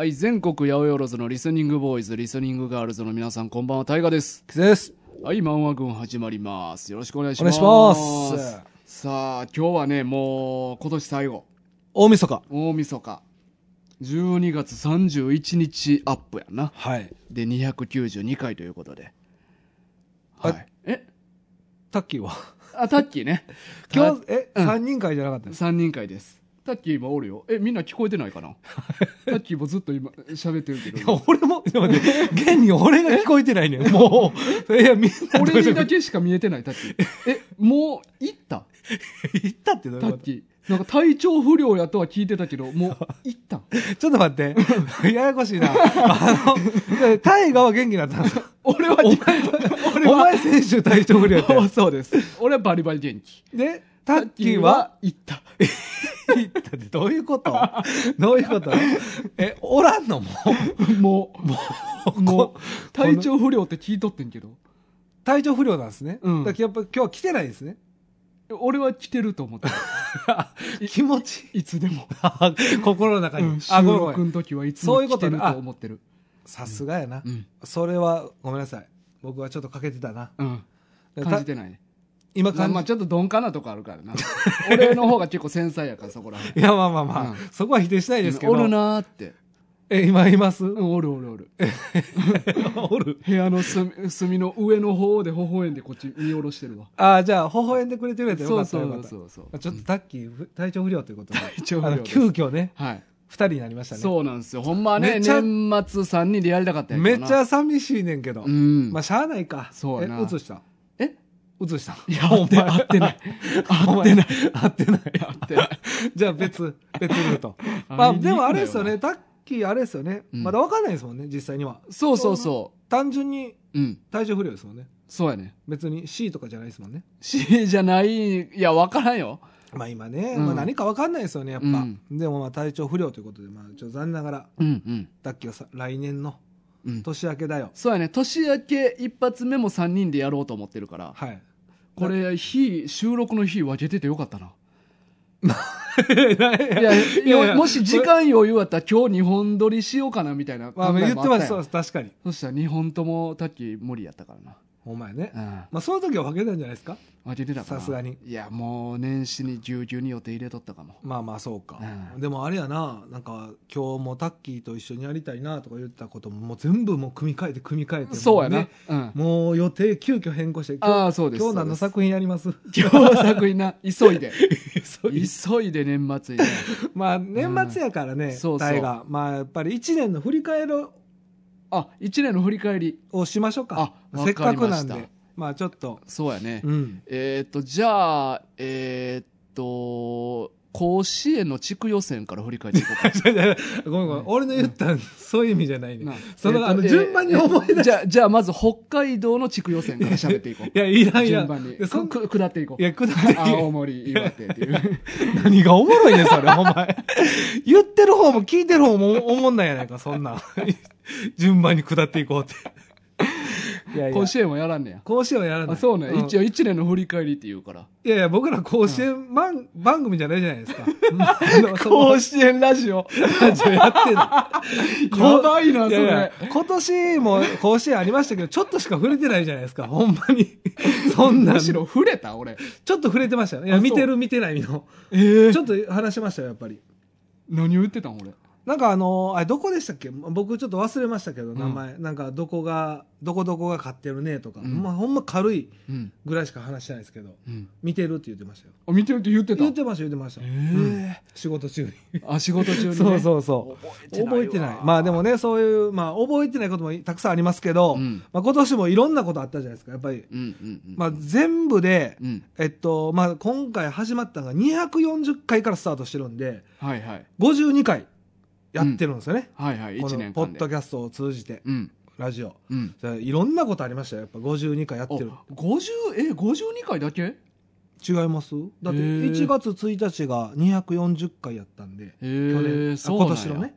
はい、全国八百万のリスニングボーイズ、リスニングガールズの皆さん、こんばんは、タイガです。です。はい、漫画軍始まります。よろしくお願いしお願いします。ます。さあ、今日はね、もう、今年最後、大晦日。大晦日。12月31日アップやな。はい。で、292回ということで。はあい。え？タッキーは？あ、タッキーね。今日、え、うん三人会じゃなかったです。3人会です。タッキー今おるよ。え、みんな聞こえてないかな？タッキーもずっと今喋ってるけいやど。俺も、ちょっと待って現に俺が聞こえてないねん。もう、いや、みんな俺にだけしか見えてない、タッキー。え、もう行った？言ったってどういうこタッキー。なんか体調不良やとは聞いてたけど、もう行った？ちょっと待って。ややこしいな。あの、タイガは元気だったんですか俺は、俺おは、前先週体調不良やったよそうです。俺はバリバリ元気。で、タッキーは行った。言ったってどういうこと？どういうこと？え、おらんのもう？もう、もう、体調不良って聞いとってんけど。体調不良なんですね。うんだからやっぱ今日は来てないですね。俺は来てると思ってる。気持ちいつでも。心の中に。うん収あ、ごめんごめん。録の時はいつそういうことねも来てると思ってる。さすがやな、うん。それはごめんなさい。僕はちょっと欠けてたな。うん。た感じてないね。まあ今感じ、まあちょっと鈍感なとこあるからな。俺の方が結構繊細やから、そこら辺。いや、まあまあまあ、うんそこは否定しないですけど。おるなーって。え、今います、うん、おるおるおる。おる。部屋の隅隅の上の方で微笑んでこっち見下ろしてるわ。ああ、じゃあ、微笑んでくれてるやつよそうそかったよかった。うそうそう。まあちょっとタッキー、ふ体調不良ということで。体調不良急遽ね、はい。二人になりましたね。そうなんですよ。ほんまはね、年末3人でやりたかっためっちゃ寂しいねんけど。うん。まあ、しゃあないか。そうやなえ、映した？え映したいや、合って合ってない。合ってない。合ってない。合ってない。じゃあ別、別ルート。あまあ、でもあれですよなね、タッキーあれですよね。うんまだわかんないですもんね、実際には。そうそうそ単純に。体調不良ですもんね。そうやね。別に C とかじゃないですもんね。C じゃない、いや、わからんよ。まあ今ね、うんまあ何かわかんないですよね、やっぱ。うんでもまあ体調不良ということで、まあちょっと残念ながら。タッキーはさ、来年のうん。年明けだよ。そうやね。年明け一発目も3人でやろうと思ってるから。はい。これ、日、収録の日分けててよかったな。いいや、もし時間余裕あったら今日2本撮りしようかなみたいな考まあえも言ってます、そうあったやん確かに。そしたら2本ともタッキー無理やったからな。お前ね。うん。まあその時は分けたんじゃないですか？分けてた。さすがにいや、もう年始にぎゅうぎゅうに予定入れとったかも。まあまあそうか、うんでもあれやななんか今日もタッキーと一緒にやりたいなとか言ってたことももう全部もう組み替えて組み替えてそうやねうん。もう予定急遽変更して今日ああ、そうです。今日何の作品やります？今日作品な、急いで。急いで年末にね。まあ年末やからね、そうそうタイがまあやっぱり1年の振り返りあ、1年の振り返り。をしましょうかあせっかくなんでまあちょっとそうやね。うんえっと、じゃあ、えっと、甲子園の地区予選から振り返っていこうか。ごめんごめん、俺の言ったんそういう意味じゃないねなその、えーとあの順番に覚え出しえーじゃあ、じゃあまず北海道の地区予選から喋っていこう。いやいらんいらん順番に。でそんくく下っていこう。いや、くだって 青森、岩手っていう。何がおもろいねん、それ、お前。言ってる方も聞いてる方もおもんないやないか、そんなん。順番に下っていこうって。いやいや甲子園はやらんねや。甲子園はやらない。あそうね。ん一応1年の振り返りって言うから。いやいや、僕ら甲子園番,、番組じゃないじゃないですか。甲子園ラジオ。じゃやってない。やばいな、そいやいやれ。今年も甲子園ありましたけど、ちょっとしか触れてないじゃないですか、ほんまに。そんなん。ちょむしろ触れた俺。っと触れてましたよ。いや、見てる見てないの。ええちょっと話しましたよ、やっぱり。何を言ってたん俺。なんかあのあれどこでしたっけ？僕ちょっと忘れましたけど、ん名前。なんかどこが、どこどこが勝ってるねとか、うんまあほんま軽いうん。ぐらいしか話してないですけど、うん。見てるって言ってましたよ。あ、見てるって言ってた？言ってました、言ってました。えうんえ仕事中に。あ、仕事中にね。そうそうそう。覚覚えてない。まあでもね、そういう、まあ覚えてないこともたくさんありますけど、うんまあ今年もいろんなことあったじゃないですか、やっぱり。うんうんうん。まあ全部で、うん。えっと、まあ今回始まったのが240回からスタートしてるんで、はいはい。52回やってるんですよね。はいはい。こ1年ポッドキャストを通じて、うん。ラジオ。うん。いろんなことありましたよ。やっぱ52回やっておる。50、え、52回だけ？違います？だってへー1月1日が240回やったんで、へ去え、年、今年のね、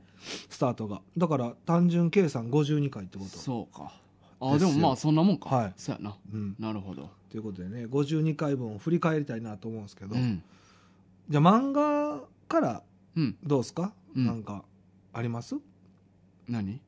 スタートが。だから単純計算52回ってこと。そうか。あ、でもまあそんなもんか。はいそうやな。うん。なるほど。ということでね、52回分を振り返りたいなと思うんですけど、うん。じゃあ漫画からうん。どうですか、うんなんか、あります？何？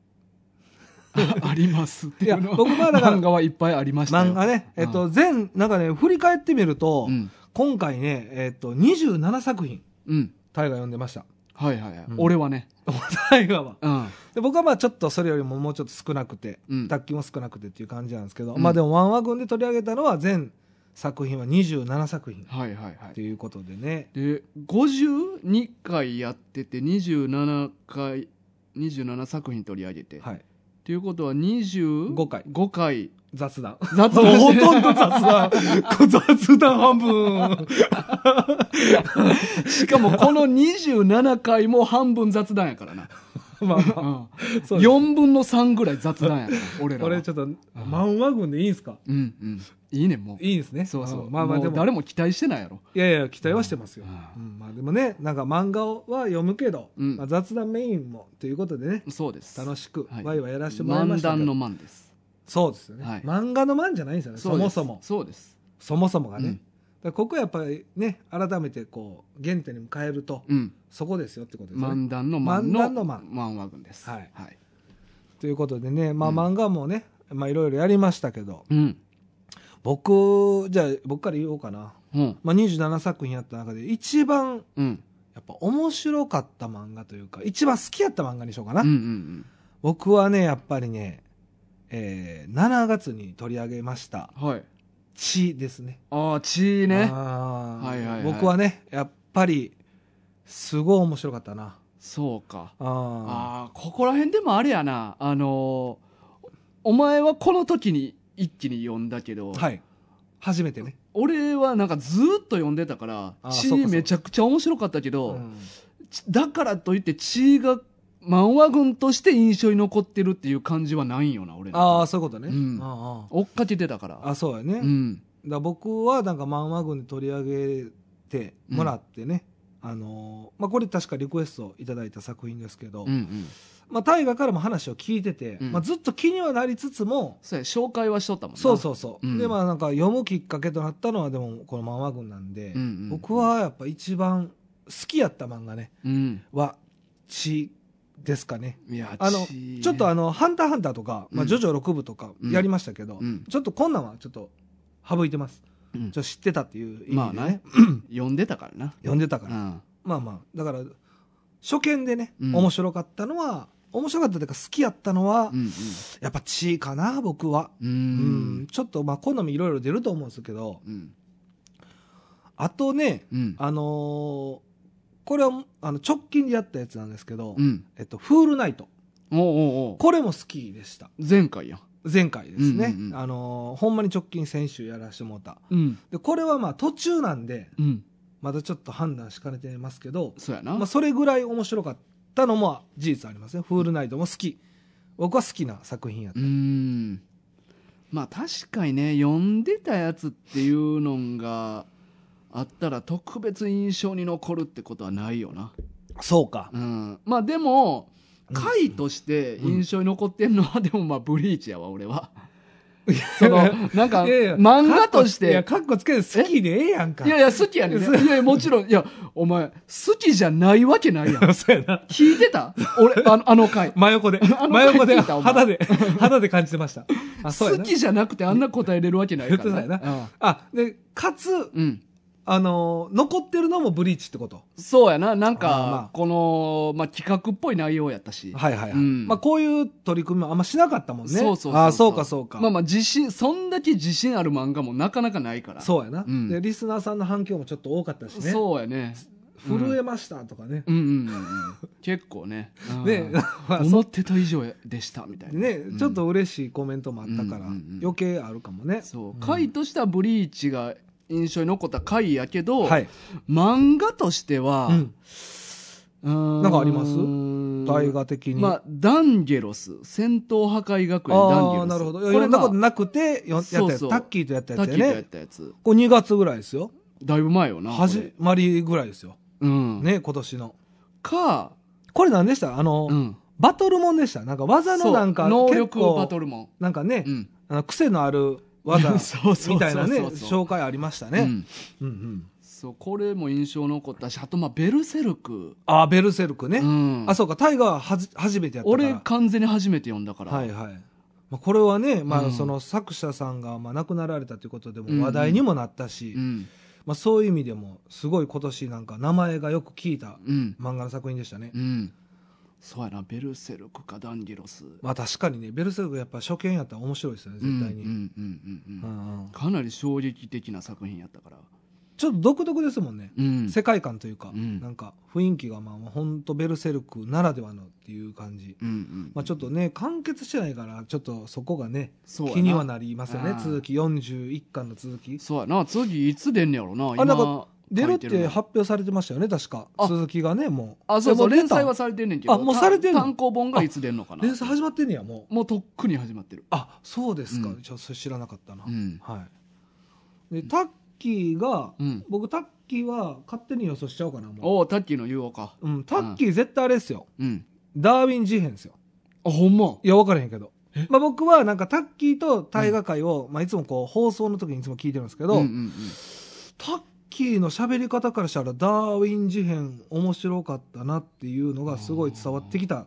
あ ありますっていうの。いや僕はだから漫画はいっぱいありましたよ。漫画ね、えっと、全、なんかね、振り返ってみると、うん。今回ね、えっと、27作品、うん。大河読んでました。はいはいはい、うん。俺はね。大河は。うん。で僕はまあちょっとそれよりももうちょっと少なくて、うん。卓球も少なくてっていう感じなんですけど、うん。まあでもワンワ軍で取り上げたのは全作品は27作品。はいはいはい。ということでね。で52回やってて27回27作品取り上げて、はい。っていうことは25 5回。5回。雑談。雑もうほ談とんど雑談。雑談半分。しかもこの27回も半分雑談やからな、まあまあ。うん、そうです。4分の3ぐらい雑談やから俺らは。これちょっと、漫画軍でいいんすか？うんうんいいねもう。いいですね。そうそう、ん。まあまあでも、う誰も期待してないやろ。いやいや、期待はしてますよ。ううん。まあでもね、なんか漫画は読むけど、うん。まあ、雑談メインもということでね、そうです。楽しくはい。ワイワイやらせてもらいま漫したけど、談の漫です。そうですよね、はい。漫画の漫じゃないんですよね、そもです。そも。そうです。そもそもがね。うん。だからここやっぱりね、改めてこう、原点に変えると、うん。そこですよってことですよね。漫談の漫の漫談の漫。漫画軍です。はい。はい。ということでね、まあうん漫画もね、まあいろいろやりましたけど、うん僕、じゃあ僕から言おうかな。うん。まあ27作品やった中で一番うん。やっぱ面白かった漫画というか、一番好きやった漫画にしようかな。うんうん僕はね、やっぱりね、えー7月に取り上げました、うんはい。血ですね。ああ血ね。はいはいはい。僕はね、やっぱり、すごい面白かったな。そうか。あああここら辺でもあれやな。あのーお前はこの時に一気に読んだけど、ーはい。初めてね。俺はなんかずーっと読んでたから血めちゃくちゃ面白かったけど、うん。ちだからといって血が漫画軍として印象に残ってるっていう感じはないんよな俺のああ、そういうことね。うん。あ追っかけてたから。ああそうやね。うん。ら僕はなんか漫画群で取り上げてもらってね、あのーまあ、これ確かリクエストいただいた作品ですけど、うんうんまあ、大河からも話を聞いてて、うん。まあ、ずっと気にはなりつつも、そうや紹介はしとったもんな。そうそうそう、うん。でまあなんか読むきっかけとなったのはでもこの漫画群なんで、うんうん僕はやっぱ一番好きやった漫画ね。うん。は「血」ですかね。いやあの血。ちょっとあの「ハンターハンター」とか「まあ、うんジョジョ6部」とかやりましたけど、うん。ちょっとこんなんはちょっと省いてます。うん。ちょっと知ってたっていう意味でね、まあな。読んでたからな。読んでたから、うん。まあまあだから初見でね、うん。面白かったのは面白かったというか好きやったのは、うんやっぱ血かな僕は。うん。ううん。んちょっとまあ好みいろいろ出ると思うんですけどうん。あとねうん。あのーこれはあの直近でやったやつなんですけど、うん。えっと、フールナイト。おうおうおう。これも好きでした。前回や。ん前回ですね、うんうんうんあのーほんまに直近先週やらしてもうん。でこれはまあ途中なんでうん。まだちょっと判断しかねてますけど、そうやな、まあ、それぐらい面白かったのも事実ありますね。フールナイトも好き。僕は好きな作品やった、うーん。まあ確かにね読んでたやつっていうのがあったら特別印象に残るってことはないよな、そうか。うん、まあでもうん。回として印象に残ってんのはでもまあブリーチやわ俺は そのなんか漫画としいやてカッコつけて好きでええやんか。いやいや好きやねん。ねいやもちろん。いやお前好きじゃないわけないやん。そうやな。聞いてた？俺あのあの回。真横で。真横で肌で肌で感じてました。あそうやな。好きじゃなくてあんな答えれるわけないから、言ってたよあでかつうん、うんあのー残ってるのもブリーチってこと？そうやな、なんか、あーまあ。この、まあ、企画っぽい内容やったし。はいはいはい、うん。まあこういう取り組みもあんましなかったもんね。そうそうそうあそうかそうか。まあまあ、自信、そんだけ自信ある漫画もなかなかないから。そうやな、うん。でリスナーさんの反響もちょっと多かったしね。そうやね。震えましたとかね、うん。うんうんうん。結構ね。うん。ね まあ思ってた以上でした、みたいな。ね、うんちょっと嬉しいコメントもあったから、うんうんうん余計あるかもね。そう。ん。回としてはブリーチが印象に残った回やけど、はい、漫画としては、うん、なんかあります？大河的に、まあ、ダンゲロス、戦闘破壊学園ダンゲロス。なるほどこれなことまあなくてよやったやつタッキーとやったやつやタッキーとやっねたやつ。これ2月ぐらいですよだいぶ前よな。始まりぐらいですようん。ね今年のか、これ何でした？あの、うん。バトルモンでした？なんか技のなんか能結力構バトルモン。なんかね、うん。あの癖のある技 そうそうそうそう。みたいなね紹介ありましたね、うん。うんうん。そうこれも印象残ったしあとまあベルセルク、あベルセルクね、うん。あそうかタイガーははじ初めてやったから。俺完全に初めて読んだから、はいはい。まあ、これはね、まあ、うん。その作者さんがまあ亡くなられたということでうん。も話題にもなったし、うん。まあ、そういう意味でもすごい今年なんか名前がよく聞いたうん。漫画の作品でしたね、うんそうやなベルセルクかダンギロス。まあ確かにねベルセルクやっぱ初見やったら面白いですよね絶対に、うんうんうんかなり衝撃的な作品やったから。ちょっと独特ですもんね、うん。世界観というか、うん。なんか雰囲気がまあ本当ベルセルクならではのっていう感じ、うんうん。まあ、ちょっとね完結してないからちょっとそこがね気にはなりますよね。続き41巻の続き。そうやな。次いつ出んねやろな。あなんか今出るって発表されてましたよね確か。あ。続きがねもう。あそうそう連載はされてんねんけど。あもうされてんの？単行本がいつ出んのかな？連載始まってんねやもう。もうとっくに始まってる。あそうですか、うん。ちょっとそれ知らなかったな、うん。はい。でタッキーが、うん。僕タッキーは勝手に予想しちゃおうかなもおおタッキーの言おうか。う、うん、タッキー絶対あれですよ。うん。ダーウィン事変ですよ。あほんま？いや分からへんけど、まあ、僕はなんかタッキーと大河会を、まあ、いつもこう放送の時にいつも聞いてるんですけど、うんうんうんタッキーの喋り方からしたらダーウィン事変面白かったなっていうのがすごい伝わってきた。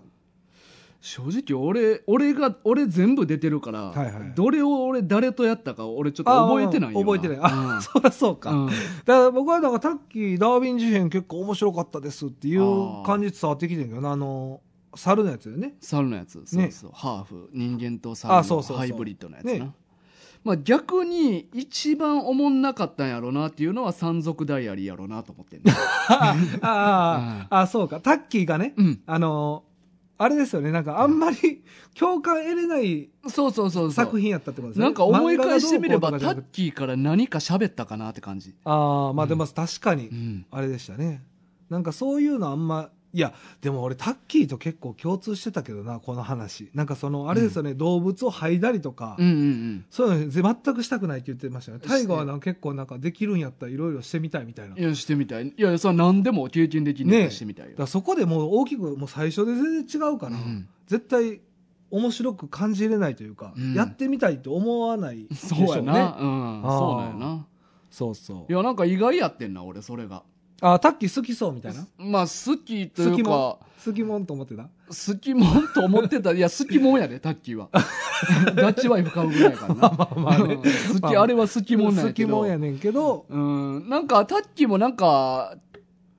正直俺俺が俺全部出てるから、はいはい。どれを俺誰とやったか俺ちょっと覚えてないよあ覚えてない。あ、うん。そりゃそうか、うん。だから僕はなんかタッキーダーウィン事変結構面白かったですっていう感じ伝わってきてんけどな。あの猿のやつよね。猿のやつ。そうねそう、ハーフ。人間と猿のハイブリッドのやつな、ねまあ、逆に一番おもんなかったんやろなっていうのは山賊ダイアリーやろなと思ってんね ああ、ああそうか。タッキーがね、うん。あのあれですよね。なんかあんまり共感得れないそうそうそう作品やったってことですね。なんか思い返してみればタッキーから何か喋ったかなって感じ、ああまあでも確かにうん、あれでしたね。なんかそういうのあんまいやでも俺タッキーと結構共通してたけどなこの話。なんかそのあれですよね、動物を嗅いだりとか、うんうんうん。そういうの全くしたくないって言ってましたね。大河はな結構なんかできるんやったらいろいろしてみたいみたいな。いやしてみたい。いやそれは何でも経験できんねんからしてみたいそこでもう大きくもう最初で全然違うから、うん絶対面白く感じれないというか、うん。やってみたいと思わないでしょそうやな、ねうん、そうなんやな。そうそう。いやなんか意外やってんな俺それがあタッキー好きそうみたいな？まあ好きというか。好きもんと思ってた？好きもんと思ってた。いや好きもんやでタッキーは。ダッチワイフ買うぐらいやからな。まあまあね。うん。好きあれは好きもんなん好やけど。きもんやねんけど。うん。なんかタッキーもなんか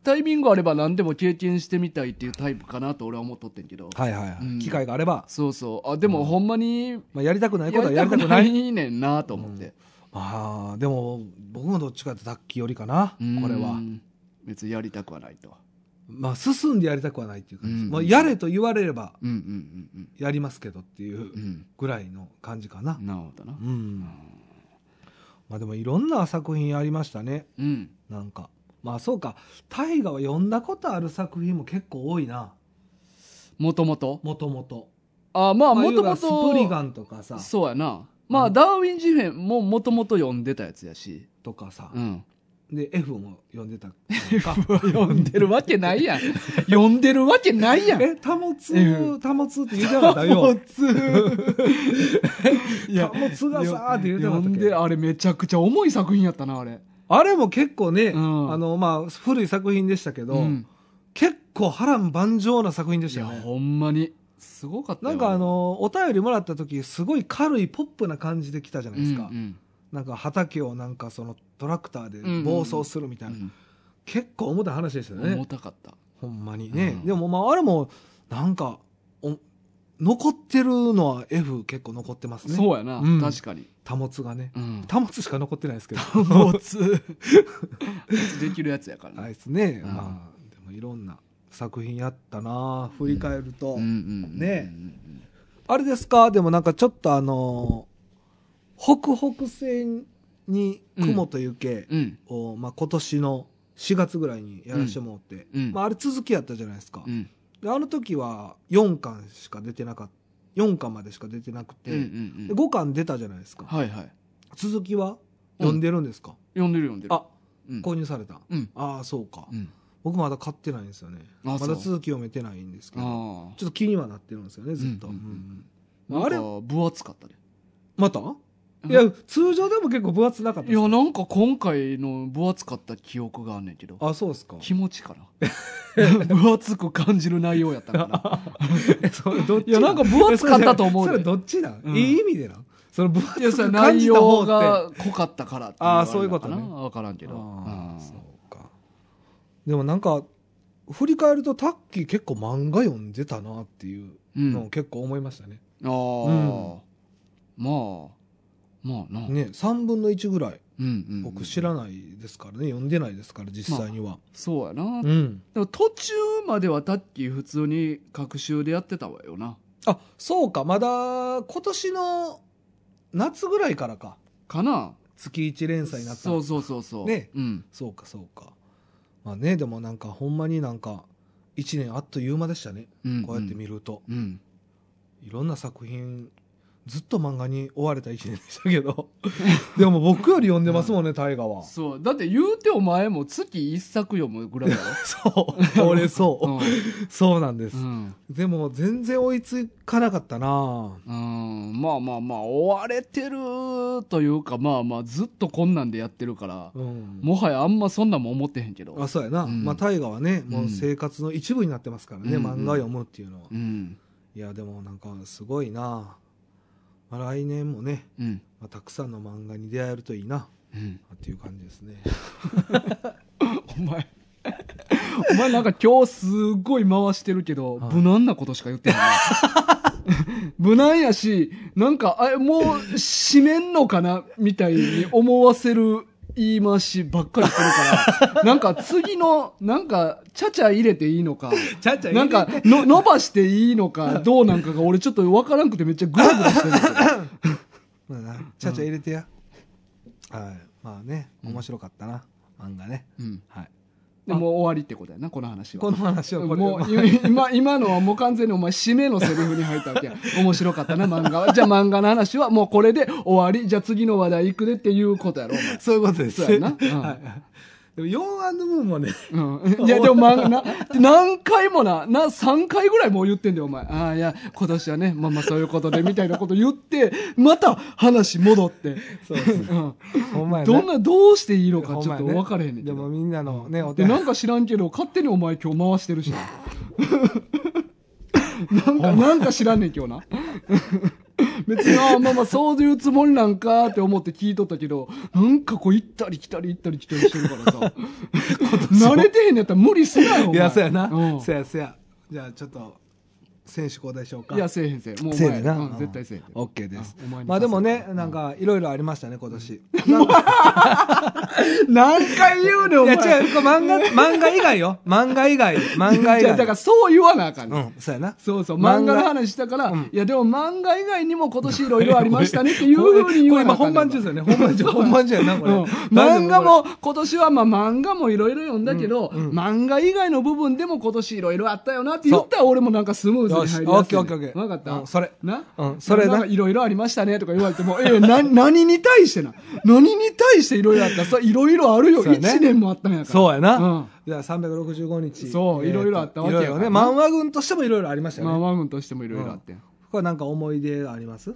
タイミングあれば何でも経験してみたいっていうタイプかなと俺は思っとってんけど。はいはいはい、うん。機会があれば、そうそう。あでもほんまにまあ、やりたくないことはやりたくやりたくなない。いねんなと思って、ああでも僕もどっちかってタッキーよりかなうん。これは別にやりたくはないと。まあ進んでやりたくはないっていう感じ、うん。まあ、やれと言われればうんうんうんやりますけどっていううんうんぐらいの感じかな。なるほどな。うん、まあでもいろんな作品ありましたね。うん。なんか。まあそうか。大河は読んだことある作品も結構多いな。もともともともとあまあもともまあ要はスプリガとンとかさ。そうやな。まあダーウィン事変ももともと読んでたやつやし。とかさ、うんで F も読んでた。読んでるわけないやん。読んでるわけないやん。え保つ F 保つって言うてなかった？よつ いや保つがさーって言うてなかったっけ？であれめちゃくちゃ重い作品やったなあれ。あれも結構ね、うん。あのまあ古い作品でしたけど、うん。結構波乱万丈な作品でしいたよね。やほんまに。すごかったよ。なんかあのお便りもらった時すごい軽いポップな感じで来たじゃないですか、うんうんなんか畑をなんかそのトラクターでうん暴走するみたいな、うん。結構重たい話でしたよね、重たかった。ほんまにね、うん。でもまああれもなんかお残ってるのは F 結構残ってますね。そうやな。うん。確かに。保つがね。うん。保つしか残ってないですけど。持 つできるやつやからね。あいつね、うん。まあでもいろんな作品やったな。振り返ると、うんうんうんね。あれですか？でもなんかちょっとあの北北西に雲と雪うん。を、まあ、今年の4月ぐらいにやらせてもらって、うん。まあ、あれ続きやったじゃないですか、うん。であの時は4巻しか出てなかった4巻までしか出てなくて、うんうんで5巻出たじゃないですか。はいはい。続きは読んでるんですか、読んでる読んでる。あうん。購入された、うん。ああそうか、うん。僕まだ買ってないんですよね。まだ続き読めてないんですけどちょあっと気にはなってるんですよねずっと、ああれ分厚かったで。また？いや、通常でも結構分厚なかったいやなんか今回の分厚かった記憶があんねんけど。あ、そうですか。気持ちかな？分厚く感じる内容やったんかな？え、それどっちいやなんか分厚かったと思うで。それどっちなん、うん。いい意味でな。んその分厚く感内じた方が濃かったからってあーそういうことね。分からんけど。そうか。でもなんか、振り返るとタッキー結構漫画読んでたなっていううん。のを結構思いましたね。ああ、まあまあな、ね、3分の1ぐらい。うんうんうん。僕知らないですからね、読んでないですから、実際には。そうやな、うん。でも途中まではタッキー普通に学習でやってたわよな。あ、そうか、まだ今年の夏ぐらいからか。かな。月1連載になった。そうそうそうそう。ね。うん。そうかそうか。まあねでもなんかほんまになんか1年あっという間でしたね、うん。こうやって見ると。うん。いろんな作品ずっと漫画に追われた1年でしたけど。でも僕より読んでますもんね大河は。そう。だって言うてお前も月一作読むぐらいだ そう。俺そう、ろ そうなんです、うん、でも全然追いつかなかったな。うん、まあまあまあ追われてるというかまあまあずっとこんなんでやってるからうん。もはやあんまそんなんも思ってへんけど。あそうやな、うん。まあ大河はねもううん生活の一部になってますからね、うん漫画を読むっていうのは、うん。いやでもなんかすごいな、まあ、来年もね、うん。まあ、たくさんの漫画に出会えるといいなうん。っていう感じですね。お前お前なんか今日すごい回してるけど、はい。無難なことしか言ってない。無難やしなんかあもう締めんのかなみたいに思わせる言い回しばっかりするから なんか次のなんかちゃちゃ入れていいのかちゃちゃなんかの伸ばしていいのか どうなんかが俺ちょっとわからんくてめっちゃグラグラしてるんだけどまあなちゃちゃ入れてや、はい。まあね面白かったな、漫画ね。うん。はいでもう終わりってことやなこの話は。この話はこれもう今今のはもう完全にお前締めのセリフに入ったわけや。面白かったな漫画は。じゃあ漫画の話はもうこれで終わり。じゃあ次の話題行くでっていうことやろそういうことです。そうやな。うん。はい、でも4案の部分もねうん、いやでも漫画な何回もなな3回ぐらいもう言ってんだよお前。ああいや今年はねまあまあそういうことでみたいなこと言ってまた話戻って。そうですうん。ほんまやどんなどうしていいのかちょっと分からへんねんでもみんなのねお手でなんか知らんけど勝手にお前今日回してるし。な なんかなんか知らんねん今日な別にああまあまあそういうつもりなんかって思って聞いとったけどなんかこう行ったり来たり行ったり来たりしてるからさ。慣れてへんのやったら無理すなよいやそうやな、うん。そうやそうや。じゃあちょっと選手交代しようか？いやせえへんせえ。もうせやでな、うん絶対せえへん。オッケーです。うんお前にまあでもねなんかいろいろありましたね今年。何回言うねんおいや前違うこれ漫画 漫画以外よ。漫画以外。漫画以外。じゃあだからそう言わなあかんねん。うんそうやな。そうそう、漫画漫画の話したから、うん。いや、でも漫画以外にも今年いろいろありましたねっていう ふうに言これ今わなあかんねん本番中ですよね。本番中。本番中やなこれ、うん。漫画も今年はまあ漫画もいろいろ読んだけど、漫画以外の部分でも今年いろいろあったよなって言ったら俺もなんかスムーズオッケーオッケーオッケー。分かった、うんそれ。な？うんそれな。なんかいろいろありましたねとか言われても、ええな、何に対してな？何に対していろいろあった？さ、いろいろあるよ。ね。一年もあったんやから。そうやな、うん。じゃあ365日。そういろいろあったわけやからいろいろね。漫画軍としてもいろいろありましたよね、漫画軍としてもいろいろあって。これなんか思い出あります？え、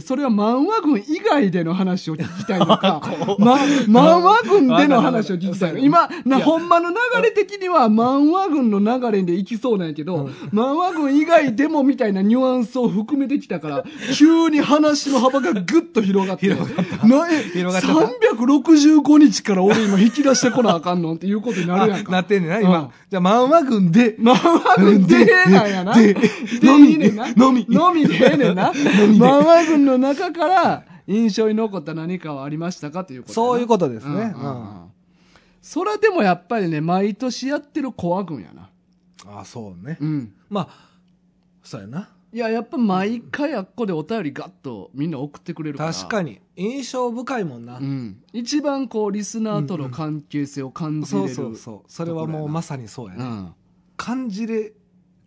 それは漫画軍以外での話を聞きたいのか、ま、漫画軍での話を聞きたいのか。今、な、ほんまの流れ的には漫画軍の流れでいきそうなんやけど、漫画軍以外でもみたいなニュアンスを含めてきたから、急に話の幅がぐっと広がって。広がったなえ、広がった365日から俺今引き出してこなあかんのっていうことになるやんか。なってんねんな今、うんじゃあ漫画軍で漫画軍でなんやな。ででのみいいねんな。のみのみでええねんな。漫画軍の中から印象に残った何かはありましたかということそういうことですねうんそれはでもやっぱりね、毎年やってるコア軍やな。ああそうね、うん。まあそうやないや、やっぱ毎回あっこでお便りガッとみんな送ってくれるから。確かに印象深いもんな、うん。一番こう、リスナーとの関係性を感じれる。そうそうそうそれはもうまさにそうやね、うん。感じれ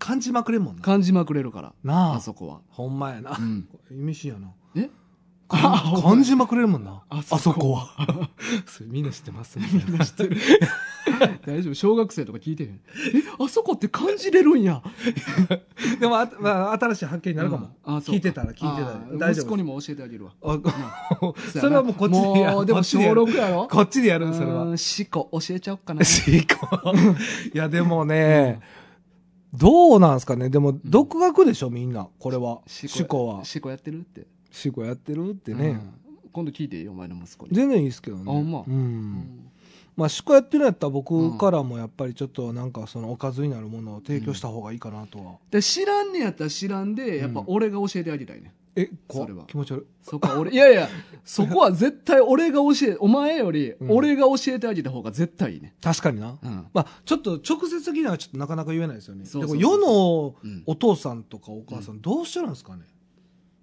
感じまくれんもんな。感じまくれるから。なあ。あそこは。ほんまやな、うん。意味深やな。え？か感じまくれるもんな。ああそそここは。それみんな知ってます？みんな。知ってる大丈夫？小学生とか聞いてへん？え、あそこって感じれるんや。でもあ、まあ、新しい発見になるかも。うん。あそう聞いてたら聞いてたあらー大丈夫息子にも教えてあげるわ。あ そそれはもうこっちでやる。もう、でも小こっちでやる。6やろ？こっちでやるそれは。うん。四股教えちゃおっかな。シーコ。いや、でもね、どうなんすかね？でも、独学でしょ、みんな。これは。四思考は。四股やってるって。思考やってるってね。うん今度聞いていいよ、お前の息子に。全然いいですけどね。あほんま？う。うんんまあ、思考やってるんやったら僕からもやっぱりちょっとなんかそのおかずになるものを提供した方がいいかなとは。で知らんねやったら知らんで、やっぱ俺が教えてあげたいね。え、それは気持ち悪い。そこは俺、いやいや、そこは絶対俺が教え、お前よりうん俺が教えてあげた方が絶対いいね。確かにな。うん。まあ、ちょっと直接的にはちょっとなかなか言えないですよね。そうそう世のうんお父さんとかお母さんどうしてるんですかね？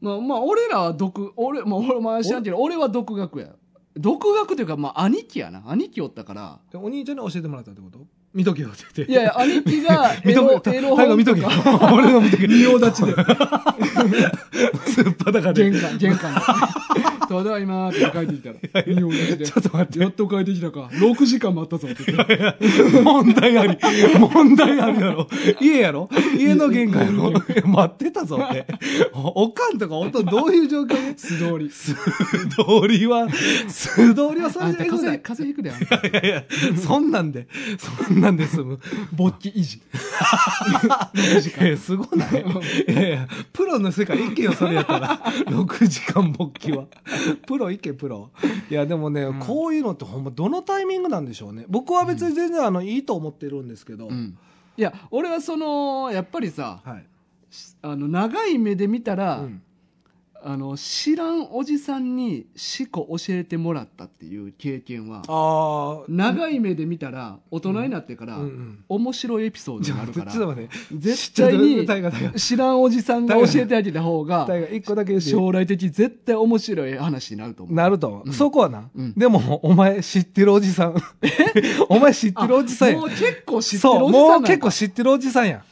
まあ、まあ、俺らは独、俺、まあ、俺、まあ、知らんけど、俺は独学や。独学というか、まあ、兄貴やな。兄貴おったから。でお兄ちゃんに教えてもらったってこと？見とけよって言って。いやいや、兄貴がエロ、見とけよ。俺の見とけ。仁王立ちで。すっぱだかで。玄関、玄関で。ただいまーって帰ってきたら。仁王立ちで。ちょっと待ってやっと帰ってきたか。6時間待ったぞって言って。問題あり。問題ありやろ。家やろ？家の玄関やろ待ってたぞって。おおかんとか音どういう状況で？素通り。素通りは、素通りはそれでよくない。風邪ひくで、あんた。いやいや、そんなんで、そんなんで済む。勃起維持。えすごない？いやいや、プロの世界行けよ、それやったら。6時間勃起は。プロ行け、プロ。いや、でもね、こういうのってほんまどのタイミングなんでしょうね。僕は別に全然あの、いいと思ってるんですけど。うん。いや、俺はその、やっぱりさ、はい。あの、長い目で見たら、うんあの、知らんおじさんに死子教えてもらったっていう経験は。長い目で見たら、大人になってから、面白いエピソードじゃあ、になるから。絶対に。知らんおじさんが教えてあげた方が、将来的に絶対面白い話になると思う。なると思う。うんそこはな。うんでも、お前知ってるおじさん。お前知ってるおじさんやもう結構知ってるおじさんもう結構知ってるおじさんや。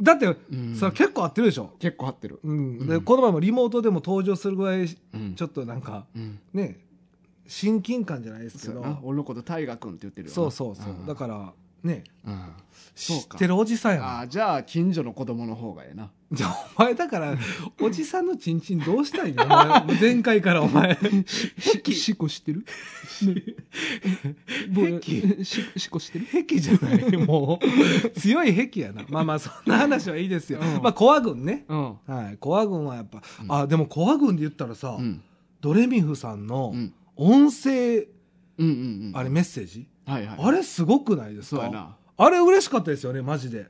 だって、んそれ結構合ってるでしょ？結構合ってる。うん。で、うんこの前もリモートでも登場するぐらい、ちうんょっとなんか、うん。ね、親近感じゃないですけど。俺のこと大河君って言ってるよな。そうそうそう。んだから、ね、うん。知ってるおじさんやああ、じゃあ、近所の子供の方がええな。な。じゃあ、お前だから、おじさんのチンチンどうしたいのお前前回からお前。し、しこ知ってる？癖し、しこ知ってる？壁じゃない、もう。強い壁やな。まあまあ、そんな話はいいですよ。うんまあ、コア軍ね。うん。はい。コア軍はやっぱ、あ、でもコア軍で言ったらさ、うん。ドレミフさんのうん。音声、うんうんうん。あれメッセージ、はいはい。あれすごくないですか？あれ嬉しかったですよね、マジで。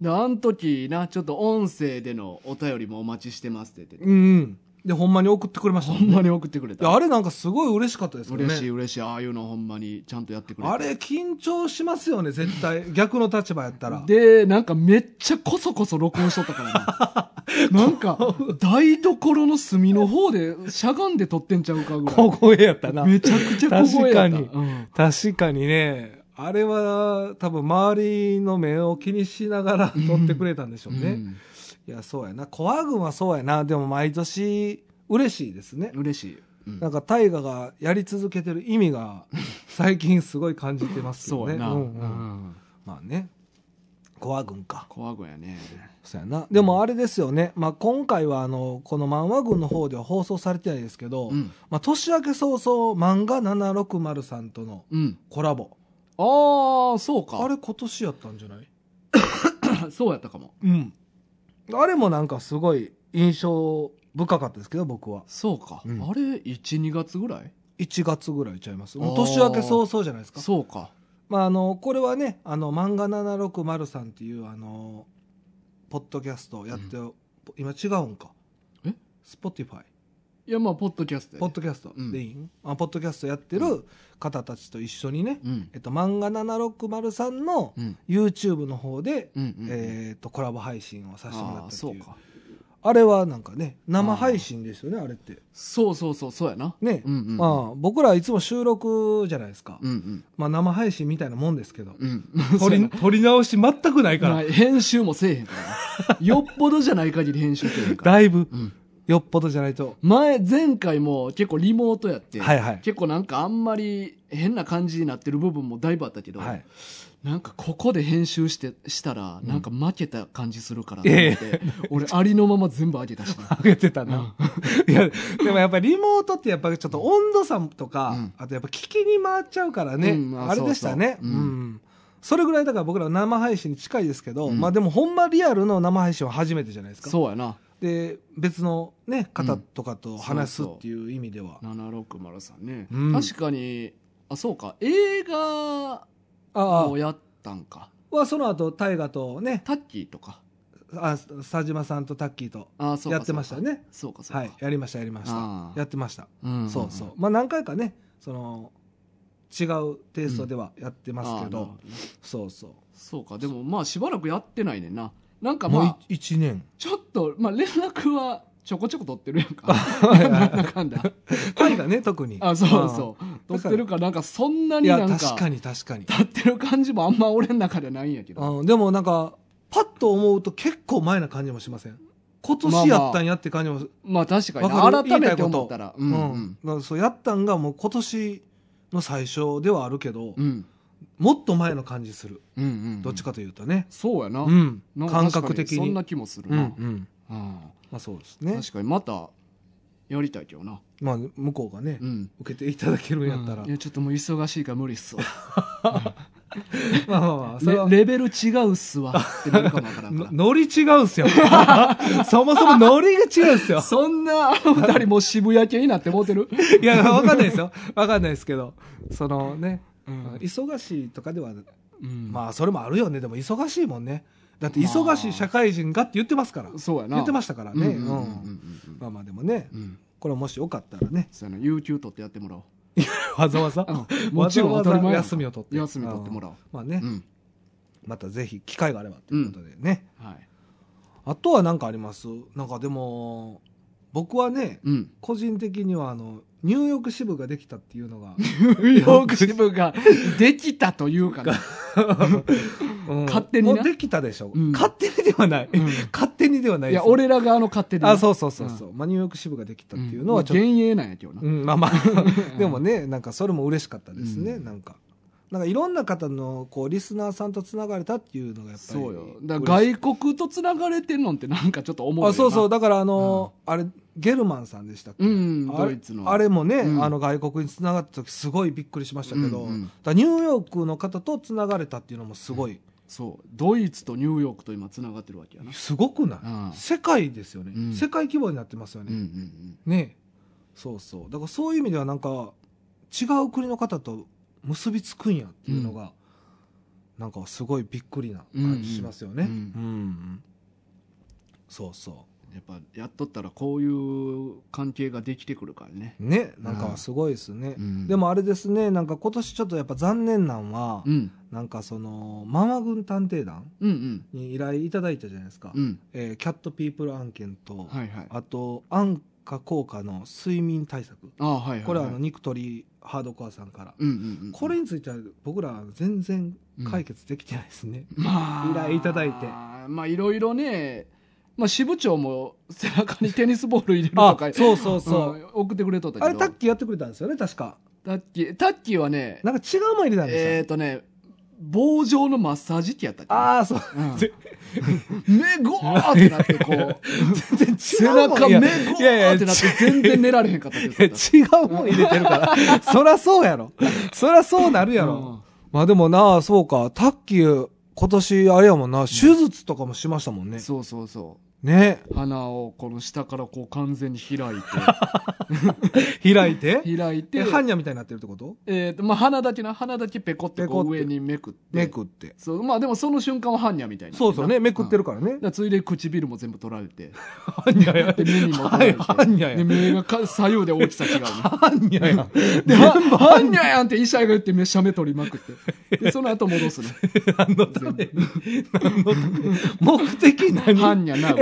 で、あの時な、ちょっと音声でのお便りもお待ちしてますって言ってて。うんうん。で、ほんまに送ってくれましたね、ほんまに送ってくれた。あれなんかすごい嬉しかったですよね。嬉しい嬉しい。ああいうのほんまにちゃんとやってくれてあれ緊張しますよね、絶対。逆の立場やったら。で、なんかめっちゃこそこそ録音しとったからな。なんか、台所の隅の方でしゃがんで撮ってんちゃうかぐらい。小声やったな。めちゃくちゃ小声やった。確かうん確かにね、あれは多分周りの目を気にしながら撮ってくれたんでしょうね。うんいや、そうやな。コア軍はそうやな。でも毎年嬉しいですね。嬉しい。うんなんか大河がやり続けてる意味が 最近すごい感じてますよね。そうやな。んうんうんまあね。コア軍か。怖ぐやね。そうやな。でもあれですよね。まあ今回はあの、この漫画軍の方では放送されてないですけど、うん。まあ年明け早々漫画760さんとのうん。コラボ。ああ、そうか。あれ今年やったんじゃない？そうやったかも。うん。あれもなんかすごい印象深かったですけど、僕は。そうか。うんあれ、1、2月ぐらい？1月ぐらいちゃいます。もう年明け早々じゃないですか。そうか。まああの、これはね、あの、漫画760さんっていうあの、ポッドキャストをやって、今違うんか。え？ Spotify。いや、まあ、ポッドキャストポッドキャストうんでいい？ん、あポッドキャストやってる方たちと一緒にね、うん。えっと、漫画760のうん。YouTube の方で、うん。うん。えっと、コラボ配信をさせてもらったっていう。あれはなんかね、生配信ですよね、あれって。そうそうそう、そうやな。ね。うんうん。まあ、僕らいつも収録じゃないですか。うんうん。まあ、生配信みたいなもんですけど。うん。撮り、撮り直し全くないから。まあ編集もせえへんからな。よっぽどじゃない限り編集せえへんから。だいぶ、うん。よっぽどじゃないと。前、前回も結構リモートやって、はいはい。結構なんかあんまり変な感じになってる部分もだいぶあったけど、はい。なんかここで編集してしたら、うんなんか負けた感じするからと思って、俺ありのまま全部上げたしな。上げてたな。いや、でもやっぱりリモートってやっぱりちょっと温度差とか、うんあとやっぱ聞きに回っちゃうからね。うんああれでしたね。そううそううんん。それぐらいだから僕らは生配信に近いですけど、うんまあでもほんまリアルの生配信は初めてじゃないですか。そうやな。で、別のね、方とかと話すっていう意味では。760ね、うん確かに、あ、そうか、映画あをやったんか。あ、はその後、大河とね、タッキーとか。あ佐島さんとタッキーとあそうかやってましたね。そうか、そうか。はい、やりました、やりましたやってました。うんそうそう。まあ何回かね、その、違うテイストではやってますけど、あーなるほねそうそう。そうか、でもまあしばらくやってないねんな。なんかもうまあ、い一年。ちょっと、まあ連絡はちょこちょこ取ってるやんか。なんだかんだ。タイがね、特に。あ、そうそう。取ってるから、なんかそんなになんか、確かに確かに。立ってる感じもあんま俺の中ではないんやけど。うん、でもなんか、パッと思うと結構前な感じもしません？今年やったんやって感じも、まあ確かに改めて思ったら。ううんそうやったんがもう今年の最初ではあるけど、うん。もっと前の感じする。うんうん。どっちかというとね。そうやな。うん。な感覚的に。そんな気もするうん、うな。ん。うんまあそうですね。確かにまたやりたいけどな。まあ向こうがね、うん。受けていただけるんやったら。うんいや、ちょっともう忙しいから無理っすわ。まあまあまあ、それはレレベル違うっすわってなるかもわからんから。のノリ違うんすよ。そもそもノリが違うんすよ。そんな、あの二人もう渋谷系になってもうてる？いや、わかんないですよ。わかんないですけど、そのね、うん忙しいとかでは、うんまあそれもあるよね。でも忙しいもんね。だって忙しい社会人がって言ってますから。そうやな。言ってましたからね。まあまあでもね、うんうん。これもしよかったらね、そうやな、有給取ってやってもらおう。わざわざ、うんもちろん休みを取って。休み取ってもらおう。まあね、うん。またぜひ機会があればということでね。はい。あとは何かあります？なんかでも、僕はね、うん。個人的にはあの、ニューヨーク支部ができたっていうのが、ニューヨーク支部ができたというかな。うん。勝手にな。もうできたでしょ、うん。勝手にではない。うん。勝手にではないいや、俺ら側の勝手に。あ、そうそうそうそう、まあ、ニューヨーク支部ができたっていうのはちょっと、幻影なんやけどな。うん、まあまあ、でもね、なんかそれも嬉しかったですね、うん。なんか。なんかいろんな方のこうリスナーさんとつながれたっていうのがやっぱりそうよ。だ外国と繋がれてんのってなんかちょっと思う。あそうそう。だからあのーあれゲルマンさんでしたっけ、うん、あれドイツの。あれもね、うん。あの外国につながった時すごいびっくりしましたけど、うんうん。ニューヨークの方とつながれたっていうのもすごい、そう。ドイツとニューヨークと今繋がってるわけやな。すごくない、うん。世界ですよね、うん。世界規模になってますようんうね、ん。ね。そうそう。だからそういう意味ではなんか違う国の方と結びつくんやっていうのが、なんかすごいびっくりな感じしますよね、うんうんうんそうそやっぱやっとったらこういう関係ができてくるからね。うねなんかすごいですね、うんでもあれですねなんか今年ちょっとやっぱ残念なんは、うん。なんかそのママ軍探偵団うんうん。に依頼いただいたじゃないですか、うん。えーキャットピープル案件と、はいはい。あと安価効果の睡眠対策。あはいはいはい。これはあの肉取ハードコアさんから、うんうんうん。これについては僕ら全然解決できてないですね、まあ、依頼いただいて。まあいろいろね、まあ支部長も背中にテニスボール入れるとか、そうそうそう、ん送ってくれとったけど。あれタッキーやってくれたんですよね確か。タッキー、タッキーはね、なんか違うもん入れたんですよ、えっ、とね、棒状のマッサージ機やったっけ？ああそう。うん。目ゴーってなってこう、全然背違うもん。中目ゴいやいやいやーってなって全然寝られへんかった。っていや言って違うもん入れてるから。そらそうやろ。そらそうなるやたろ。まあでもな、そうか、タッキー、今年あれやもんな、手術とかもしましたもんね。そうそうそね。う。鼻をこの下からこう完全に開い 開いて？て、開いてで、、般若みたいになってるってこと？えっ、と、まあ鼻だけな、鼻だけペコってこう上にめくって。めくって。そう、まあでもその瞬間は般若みたいな。そうそうね、めくってるかからね。ら。ついで唇も全部取られて。般若や。で、目にも取らはい、れて。やで、。目がか左右で大きさ違うね。般若や。で、は、はんにゃやんって医者が言ってめしゃめ取りまくって。で、その後戻すね。何のため目的何？はんにゃな。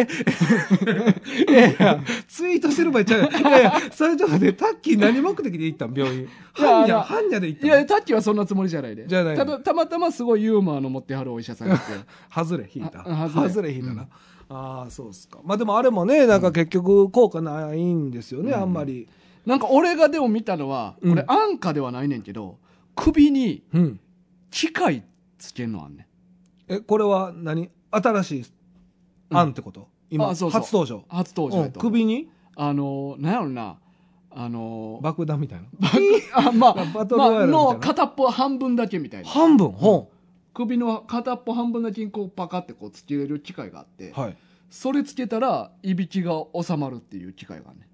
いやいや、ツイートしてる場合ちゃうよ。いやいや、それちょっと待って、タッキー何目的で行ったん？病院。いや般若、あの般若で行ったいや、タッキーはそんなつもりじゃないで。じゃないただ、たまたますごいユーモアの持ってはるお医者さんがいて。外れ引いた。あ外れ引いたな。ああそうですかまあでもあれもねなんか結局効果ないんですよね、うんあんまりなんか俺がでも見たのは、うんこれ安価ではないねんけど、首にうん機械つけんのあんねん。えこれは何？新しい案ってこと、今初登場。初登場。首に？あの、なんやろな、あの、爆弾みたいな。あまあ、バトルロイヤルみたいな。まあの片っぽ半分だけみたいな。半分？ほ首の片っぽ半分だけにこうパカってこうつけれる機械があって、うはい。それつけたらいびきが収まるっていう機械がね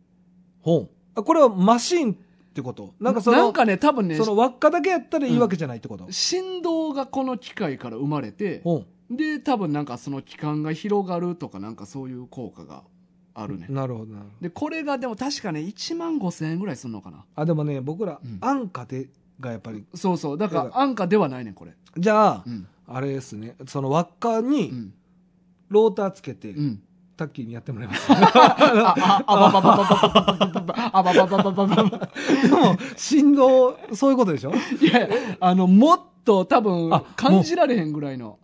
ほうあこれはマシンってこと？なんかそのなんかね多分ねその輪っかだけやったらいいわけじゃないってこと、振動がこの機械から生まれてほで多分なんかその気管が広がるとかなんかそういう効果があるね。うなるほどなるほど。でこれがでも確かね1万5千円ぐらいするのかな。あでもね僕ら、うん。安価でがやっぱり。そうそう。だから安価ではないねんこれ。じゃあ、うん。あれですね。その輪っかうにん。ローターつけて、うん。タッキーにやってもらいます。あああばばばばばばばばあばばばばばばばでも振動そういうことでしょいやいやあのもっと多分あ感じられへんぐらいの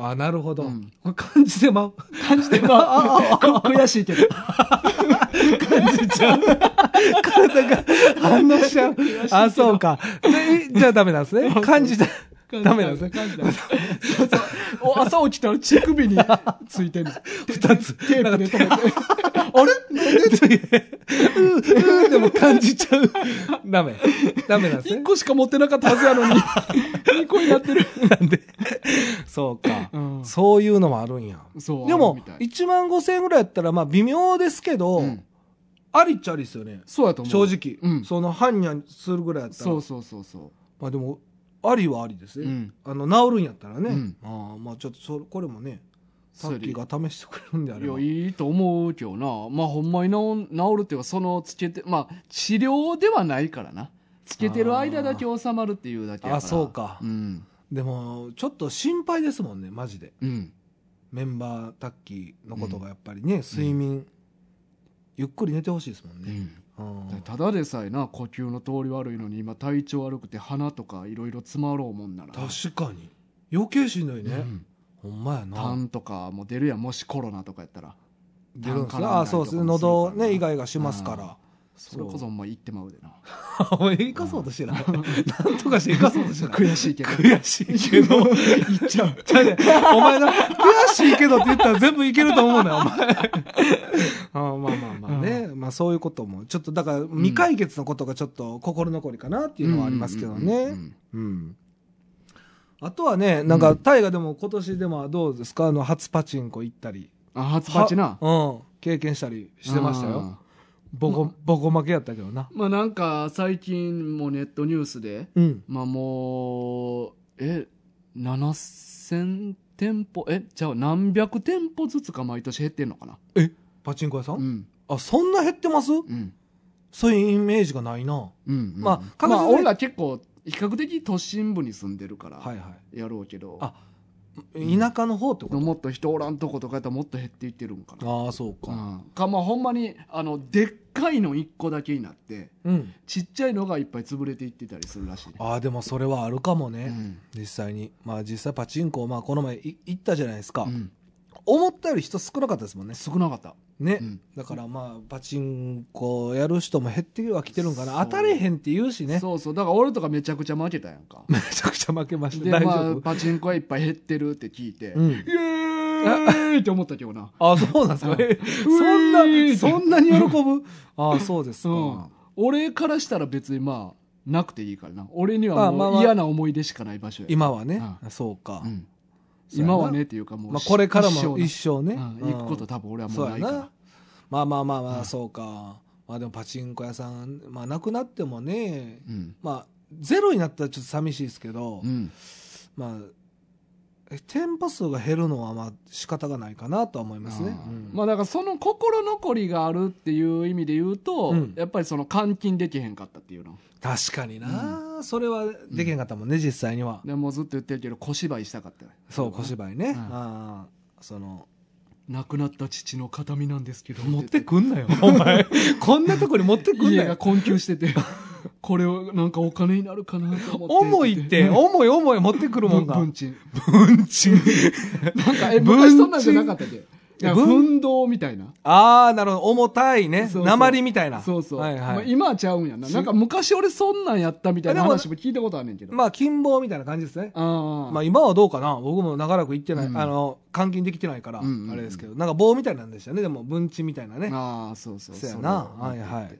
あなるほど、うん。感じてまう。感じてま あ悔しいけど。感じちゃう。体が反応しちゃう。あそうか。でじゃあダメなんですね。感じたダメなんですね。そうそう。お朝起きたら乳首についてる二つ。テープで止めて。あれ？ううでも感じちゃう。ダメ。ダメなんです1ね個しか持ってなかったはずやのに。2個になってる。なんで？そうか、うん。そういうのもあるんや。そうでもあるみたい。1万5千円ぐらいやったらまあ微妙ですけど、うん。ありっちゃありですよね。そうやと思う。正直、うん。その般若するぐらいやったら。そうそうそうそまあでもありはありですね、うん。あの治るんやったらね、うん。ああまあちょっとそこれもねうタッキーが試してくれるんであいれば。やいいと思うけどな。まあほんまに治治るっていうかそのつけてまあ治療ではないからな。つけてる間だけ収まるっていうだけやから。あそうか。うん。でもちょっと心配ですもんねマジで。うん。メンバータッキーのことがやっぱりね、睡眠、ゆっくり寝てほしいですもんね、うんうんただでさえな呼吸の通り悪いのに今体調悪くて鼻とかいろいろ詰まろうもんなら。確かに。余計しんどいね、うん。ほんまやな。痰とかも出るやん。もしコロナとかやったら。出るんですあそうです。ね喉ねイガイガしますからそれこそお前言ってまうでな。お前生かそうとしてない？なんとかして生かそうとしてない？悔しいけど。悔しいけど。言っちゃう。ちゃうねお前な、悔しいけどって言ったら全部いけると思うなよ、お前。あまあまあまあね、まあそういうことも、ちょっとだから未解決のことがちょっと心残りかなっていうのはありますけどね。うん。うん。あとはね、なんか、大河でも今年でもどうですか？あの、初パチンコ行ったり。あ初パチな。はうん。経験したりしてましたよ。ボコ、ボコ負けやったけどな。まあなんか最近もネットニュースでうん。まあもうえ7000店舗えじゃあ何百店舗ずつか毎年減ってんのかな？えパチンコ屋さうんんあ、そんな減ってます？うんそういうイメージがないな。うんまあうん確実にまあ俺ら結構比較的都心部に住んでるからはいはい。やろうけど、あ田舎の方ってこと？もっと人おらんとことかやったらもっと減っていってるんかなああ、そううか。ん、かまあほんまにあのでっかいの1個だけになってうん。ちっちゃいのがいっぱい潰れていってたりするらしいねああ、でもそれはあるかもね。うん実際に。まあ実際パチンコ、まあこの前い行ったじゃないですか。うん思ったより人少なかったですもんね。少なかったね。うんだからまあパチンコやる人も減ってはきてるんかな。当たれへんって言うしね。そうそうだから俺とかめちゃくちゃ負けたやんかめちゃくちゃ負けました。で大丈まあ夫、パチンコ屋いっぱい減ってるって聞いて、うんイエーイって思ったけどなあそうなんですか。そんな、そんなに喜ぶ？ああ、そうですか。うん俺からしたら別にまあなくていいからな俺にまはもうあまあまあ嫌な思い出しかない場所や今はね。うそうか。うん今はねっていうかもう、まあこれからも一一生ね。生うん。行くこと多分俺はもうないから。まあまあまあまあ、うん。そうか。まあでもパチンコ屋さん、まあなくなってもね、うん。まあゼロになったらちょっと寂しいですけど、うん。まあ、え店舗数が減るのはまあ仕方がないかなとは思いますね。あー。うん。まあだからその心残りがあるっていう意味で言うと、うん。やっぱりその換金できへんかったっていうの。確かにな、それはできへんかったもんね、実際には。でもうずっと言ってるけど小芝居したかったよそう、小芝居ね。うん。ああその、亡くなった父の形見なんですけど。持ってくんなよ、お前。こんなとこに持ってくんな家がよ。困窮してて これをなんかお金になるかなと思って重いって、重い重い持ってくるもんが。文鎮文鎮。なんかえ昔そんなんじゃなかったっけ？いや文奮闘みたいな。ああ、なるほど。重たいね。そうそう鉛みたいな。そうそう。はいはい。まあ今はちゃうんやな。しなんか昔俺そんなんやったみたいな話も聞いたことあんねんけど。まあ、金棒みたいな感じですね。ああ。まあ、今はどうかな僕も長らく行ってない、うんあの、監禁できてないから、うんうんうんあれですけど、なんか棒みたいなんでしたね。でも、文鎮みたいなね。ああ、そうそう。そうやな。それをはいはい。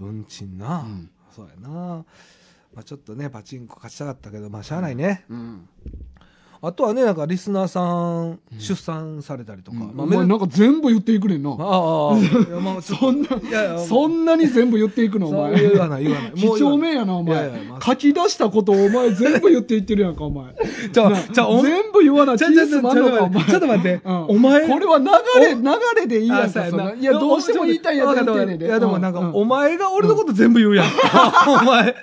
文鎮な、うんそうやな。まあ、ちょっとね、パチンコ勝ちたかったけど、まあ、しゃあないね。うん。あとはね、なんかリスナーさん、出産されたりとか。まあ、お前なんか全部言っていくねんな。ああ、いやまあそんな、いやいやそんなに全部言っていくの、お前。言わない、言わない。几帳面やな、お前。書き出したことをお前全部言っていってるやんか、お前。じゃあなじゃあお全部言わな気ちょっと待ってうんお前これは流れ、流れでいいやんか。いや、どうしても言いたいやつ言っね。いや、でもなんか、うお前が俺のこと全部言うやん。お前。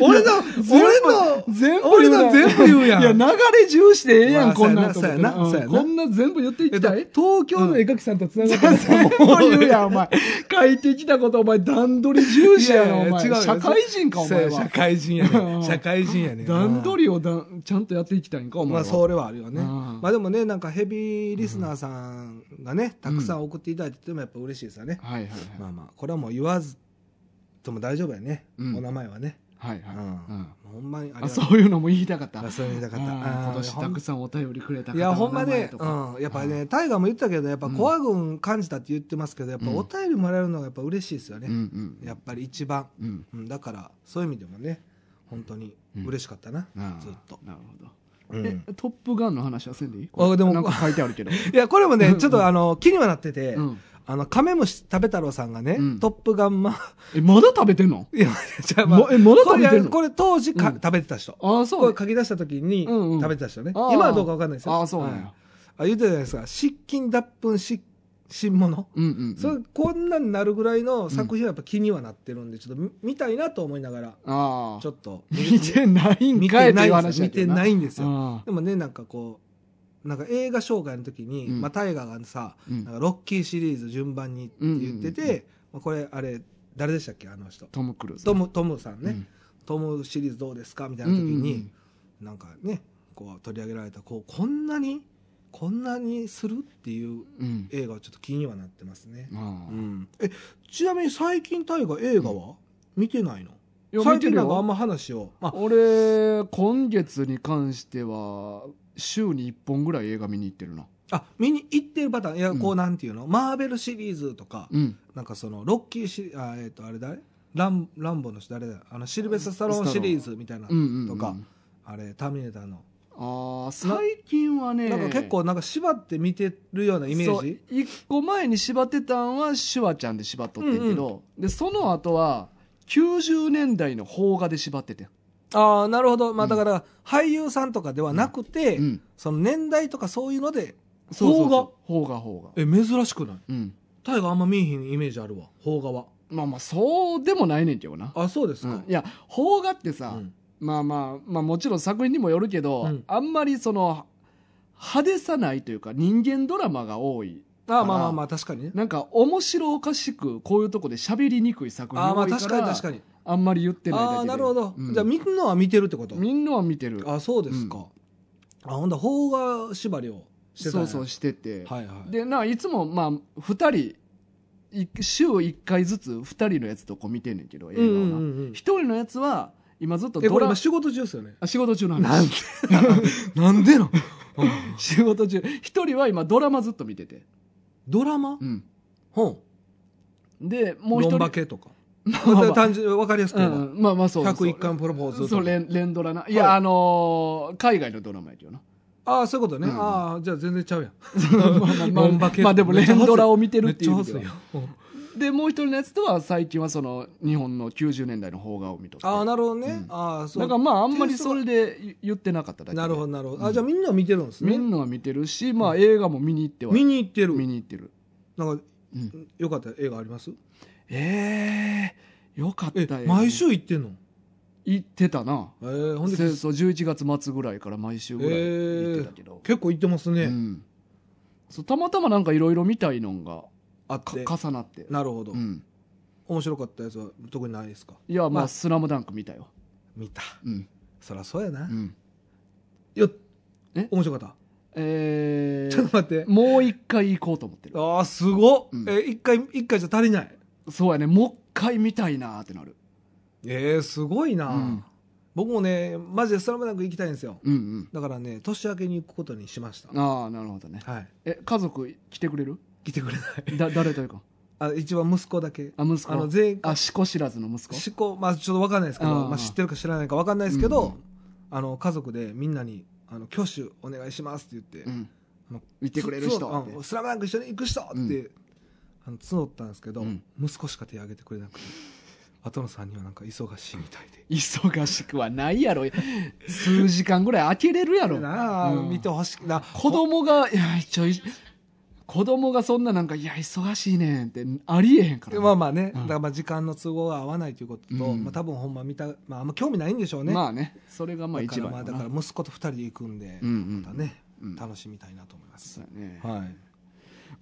俺の、俺の、全部俺の全部言うやん。いや、流れ重視でええやん、まあこんなんと思ってこんな全部言っていきたい東京の絵描きさんと繋がってる 全部言うやん、お前。書いてきたこと、お前、段取り重視やな、お前。社会人か、お前社会人やうんね。社会人やね。段取りをだんちゃんとやっていきたいんか、お前は。まあ、それはあるよね。うんまあでもね、なんかヘビーリスナーさんがね、たくさん送っていただいててもやっぱ嬉しいですよね。まあまあ、これはもう言わずとも大丈夫やね。うんお名前はね。はいはい。うんうんほんまにあそういうのも言いたかった。あそういうの言いたかったあーあー今年たくさんお便りくれた方いや、ほんまね、うん、やっぱりね、タイガーも言ったけど、やっぱコア軍感じたって言ってますけど、やっぱお便りもらえるのがやっぱ嬉しいですよね。うんうん。やっぱり一番。うん。うん、だから、そういう意味でもね、本当に嬉しかったな、あーずっと。なるほど。うんえ、トップガンの話はせんでいい？あでもなんか書いてあるけど。いや、これもね、ちょっとあの、気にはなってて、うんあの、カメムシ食べ太郎さんがね、うんトップガンマ、え、まだ食べてんの？いや、じゃあまあもえまだ食べてんの？これいやこれ当時か、うん食べてた人。ああ、そう。これ書き出した時にうんうん食べてた人ね。今はどうかわかんないですよ。ああ、そうなんはいや。あ、言ってたじゃないですか。失禁脱粉し、新物。うんうんうん。それこんなになるぐらいの作品はやっぱ気にはなってるんで、ちょっと見見たいなと思いながら、ああ。ちょっと。見てないん見かいっていうてないんですよ。見てないんですよ。あでもね、なんかこう、なんか映画紹介の時に、うんまあ、タイガーがさ、うんなんかロッキーシリーズ順番にって言ってて、まあ、これ、あれ、誰でしたっけ、あの人？トム・クルーズ。トム、トムさんね。うんトムシリーズどうですか？みたいな時に、うんなんかね、こう取り上げられた、こう、こんなに、こんなにするっていううん。映画はちょっと気にはなってますね。うん。え、ちなみに最近タイガー映画は、見てないの？最近なんかあんま話を。あ、俺、今月に関しては、週に1本ぐらい映画見に行ってるな。あ、見に行ってるパターン。いや、うんこうなんていうの、マーベルシリーズとか、うん。なんかその、ロッキーシあ、えっ、と、あれ誰？ラン、ランボの人誰だあの、シルベスタ・スタローンシリーズみたいな、うんうんうんとか、あれ、ターミネーターの。ああ、最近はね。なんか結構なんか縛って見てるようなイメージ？一個前に縛ってたんはシュワちゃんで縛っとってんけど、でその後は90年代の邦画で縛っててああ、なるほど。まあだから、俳優さんとかではなくて、うん。その年代とかそういうので、そうそう邦画？邦画邦画。え、珍しくない？うん。タイガーあんま見えへんイメージあるわ、邦画は。まあまあそうでもないねんけどな、あ、そうですか。うん。いや邦画ってさ、うん。まあまあまあもちろん作品にもよるけど、うん。あんまりその派手さないというか人間ドラマが多いあまあまあまあ、確かにね。なんか面白おかしくこういうとこで喋りにくい作品ああ、まあ確かに確かに。あんまり言ってないだけで。ああ、なるほど。うん。じゃあ、みんなは見てるってこと？みんなは見てる。あ、そうですか。あ、ほんだ、邦画縛りをしてたそうそうしてて、はいはい。でないつもまあ2人い週1回ずつ2人のやつとこう見てんねんけど映画をな、うんうんうん1人のやつは今ずっとえ、こドラれ今仕事中ですよね？あ仕事中のなん話で？なんでの？仕事中。1人は今ドラマずっと見てて、ドラマ？うん、ほでもう1うロンバ人系とか。まあまあ。単純に分かりやすく言えば。うん、まあまあそうそう。101回プロポーズそう連連ドラな。い。や、はいあのー海外のドラマやけどな。ああ、そういうことね。うん。ああ、じゃあ全然ちゃうやん。まあまあまあ。ロンバ系まあでも連ドラを見てるっていう。でもう一人のやつとは最近はその日本の90年代の邦画を見とってああ、なるほどね。うん。ああ、そう。だからまああんまりそれで言ってなかっただけ。でなるほど、なるほど。あ、じゃあみんな見てるんですね。みんなは見てるし、まあ映画も見に行っては見に行ってる。見に行ってる、なんか、うん、よかった映画あります？ええよかった毎週行ってんの？行ってたな。えー、ほんで戦争11月末ぐらいから毎週ぐらい行ってたけど、結構行ってますね。うん、そうたまたまなんかいろいろ見たいのがあって。か重なって、なるほど、うん、面白かったやつは特にないですか？いやまあ「まあスラムダンク見たよ、見た。うんそらそうやな。うん、よっえ？面白かった？えー、ちょっと待って。もう一回行こうと思ってる。ああ、すごっ、うんえ、一回、一回じゃ足りない？そうやね、もう一回見たいなーってなる。えー、すごいな、うん僕もね、マジでスラムダンク行きたいんですよ。うんうん。だからね、年明けに行くことにしました。ああ、なるほどね。はい。え、家族来てくれる？来てくれない。だ、誰というか？あ一番息子だけ。あ、息子？あの、全員、あ、しこ知らずの息子？しこ、まあちょっとわかんないですけど、まあ知ってるか知らないかわかんないですけど、うんうんあの、家族でみんなに、あの、挙手お願いしますって言って、うん。あの見てくれる人スラムダンク一緒に行く人って、うんあの募ったんですけど、うん息子しか手挙げてくれなくて、後の3人はなんか忙しいみたいで。忙しくはないやろ。数時間ぐらい空けれるやろ。なあ、うん見てほしいな。子供が、いや、ちょい、子供がそんななんか、いや、忙しいねんって、ありえへんから。まあまあね、うんだからまあ時間の都合が合わないということと、うんまあ多分ほんま見た、まああんま興味ないんでしょうね。まあね、それがまあ一番だから息子と二人で行くんで、うんうんまたね、うん楽しみたいなと思います。ね。はい。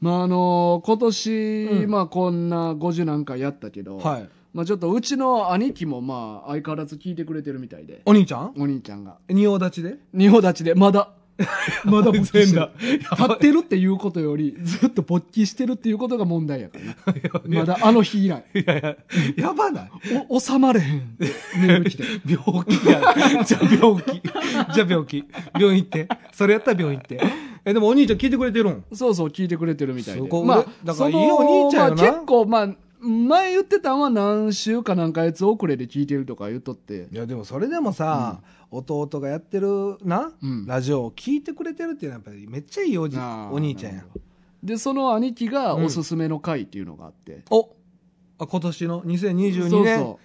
まああの今年、うんまあこんな50何回やったけど、はい。まあちょっとうちの兄貴もまあ相変わらず聞いてくれてるみたいで、お兄ちゃん？お兄ちゃんが。仁王立ちで？仁王立ちで、まだ、まだ勃起して 立ってるっていうことより、ずっと勃起してるっていうことが問題やからな。まだあの日以来。いやいや、やばないお、収まれへん。眠気で。病気や。じゃあ病気。じゃあ病気。病院行って。それやったら病院行って。え、でもお兄ちゃん聞いてくれてるん？そうそう、聞いてくれてるみたいで。まあ、だからいいお兄ちゃんやなまあ、結構、まあ、前言ってたんは何週か何ヶ月遅れで聞いてるとか言っとって。いやでもそれでもさ、弟がやってるな、うんラジオを聞いてくれてるっていうのはやっぱりめっちゃいいおじお兄ちゃんやで、その兄貴がうんおすすめの回っていうのがあって。おあ今年の？2022年そ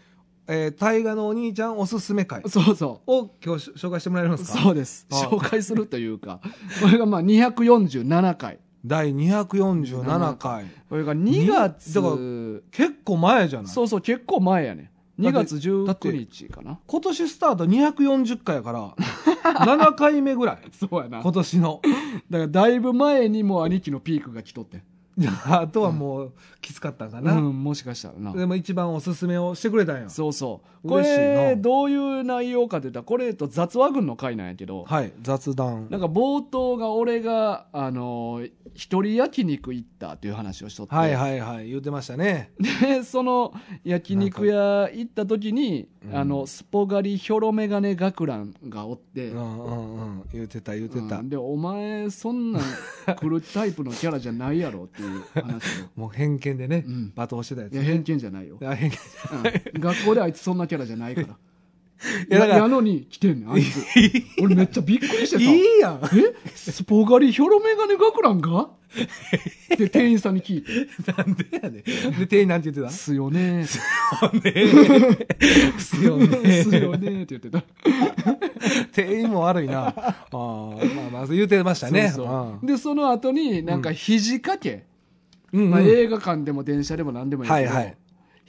えー大河のお兄ちゃんおすすめ会うそう。そう。を今日紹介してもらえるんですか？そうです。あ紹介するというか、これがまあ247回。第247回これが2月、だから結構前じゃない？そうそう、結構前やね。2月だって19日かな。今年スタート240回やから7回目ぐらい そうやな。今年の だからだいぶ前にもう兄貴のピークが来とって。ああとはもうきつかったんかな、うん、もしかしたらな。でも一番おすすめをしてくれたんや。そうそう。これ、どういう内容かって言ったら、これと雑話群の回なんやけど、はい雑談。なんか冒頭が俺が、あの、一人焼肉行ったっていう話をしとって、はいはいはい言ってましたね。で、その焼肉屋行った時に、うん。あの、スポガリヒョロメガネ学ランがおって、うんうんうん。言ってた言ってた、うん。で、お前、そんなん来るタイプのキャラじゃないやろっていう話を。もう偏見でね、うん。罵倒してたやついや、偏見じゃないよ。偏見うん。学校であいつそんなキャラじゃないから。いややのに来てんねん、あいつ。俺めっちゃびっくりしてさ。いいやん。え？スポガリヒョロメガネ学ランが？って店員さんに聞いて。なんでやねん。で店員なんて言ってすよね。た すよね。すよねって言ってた。店員も悪いな。あーまあまあ言ってましたね。で、その後になんか肘掛け。うんうんまあ映画館でも電車でも何でもいいけど。はいはい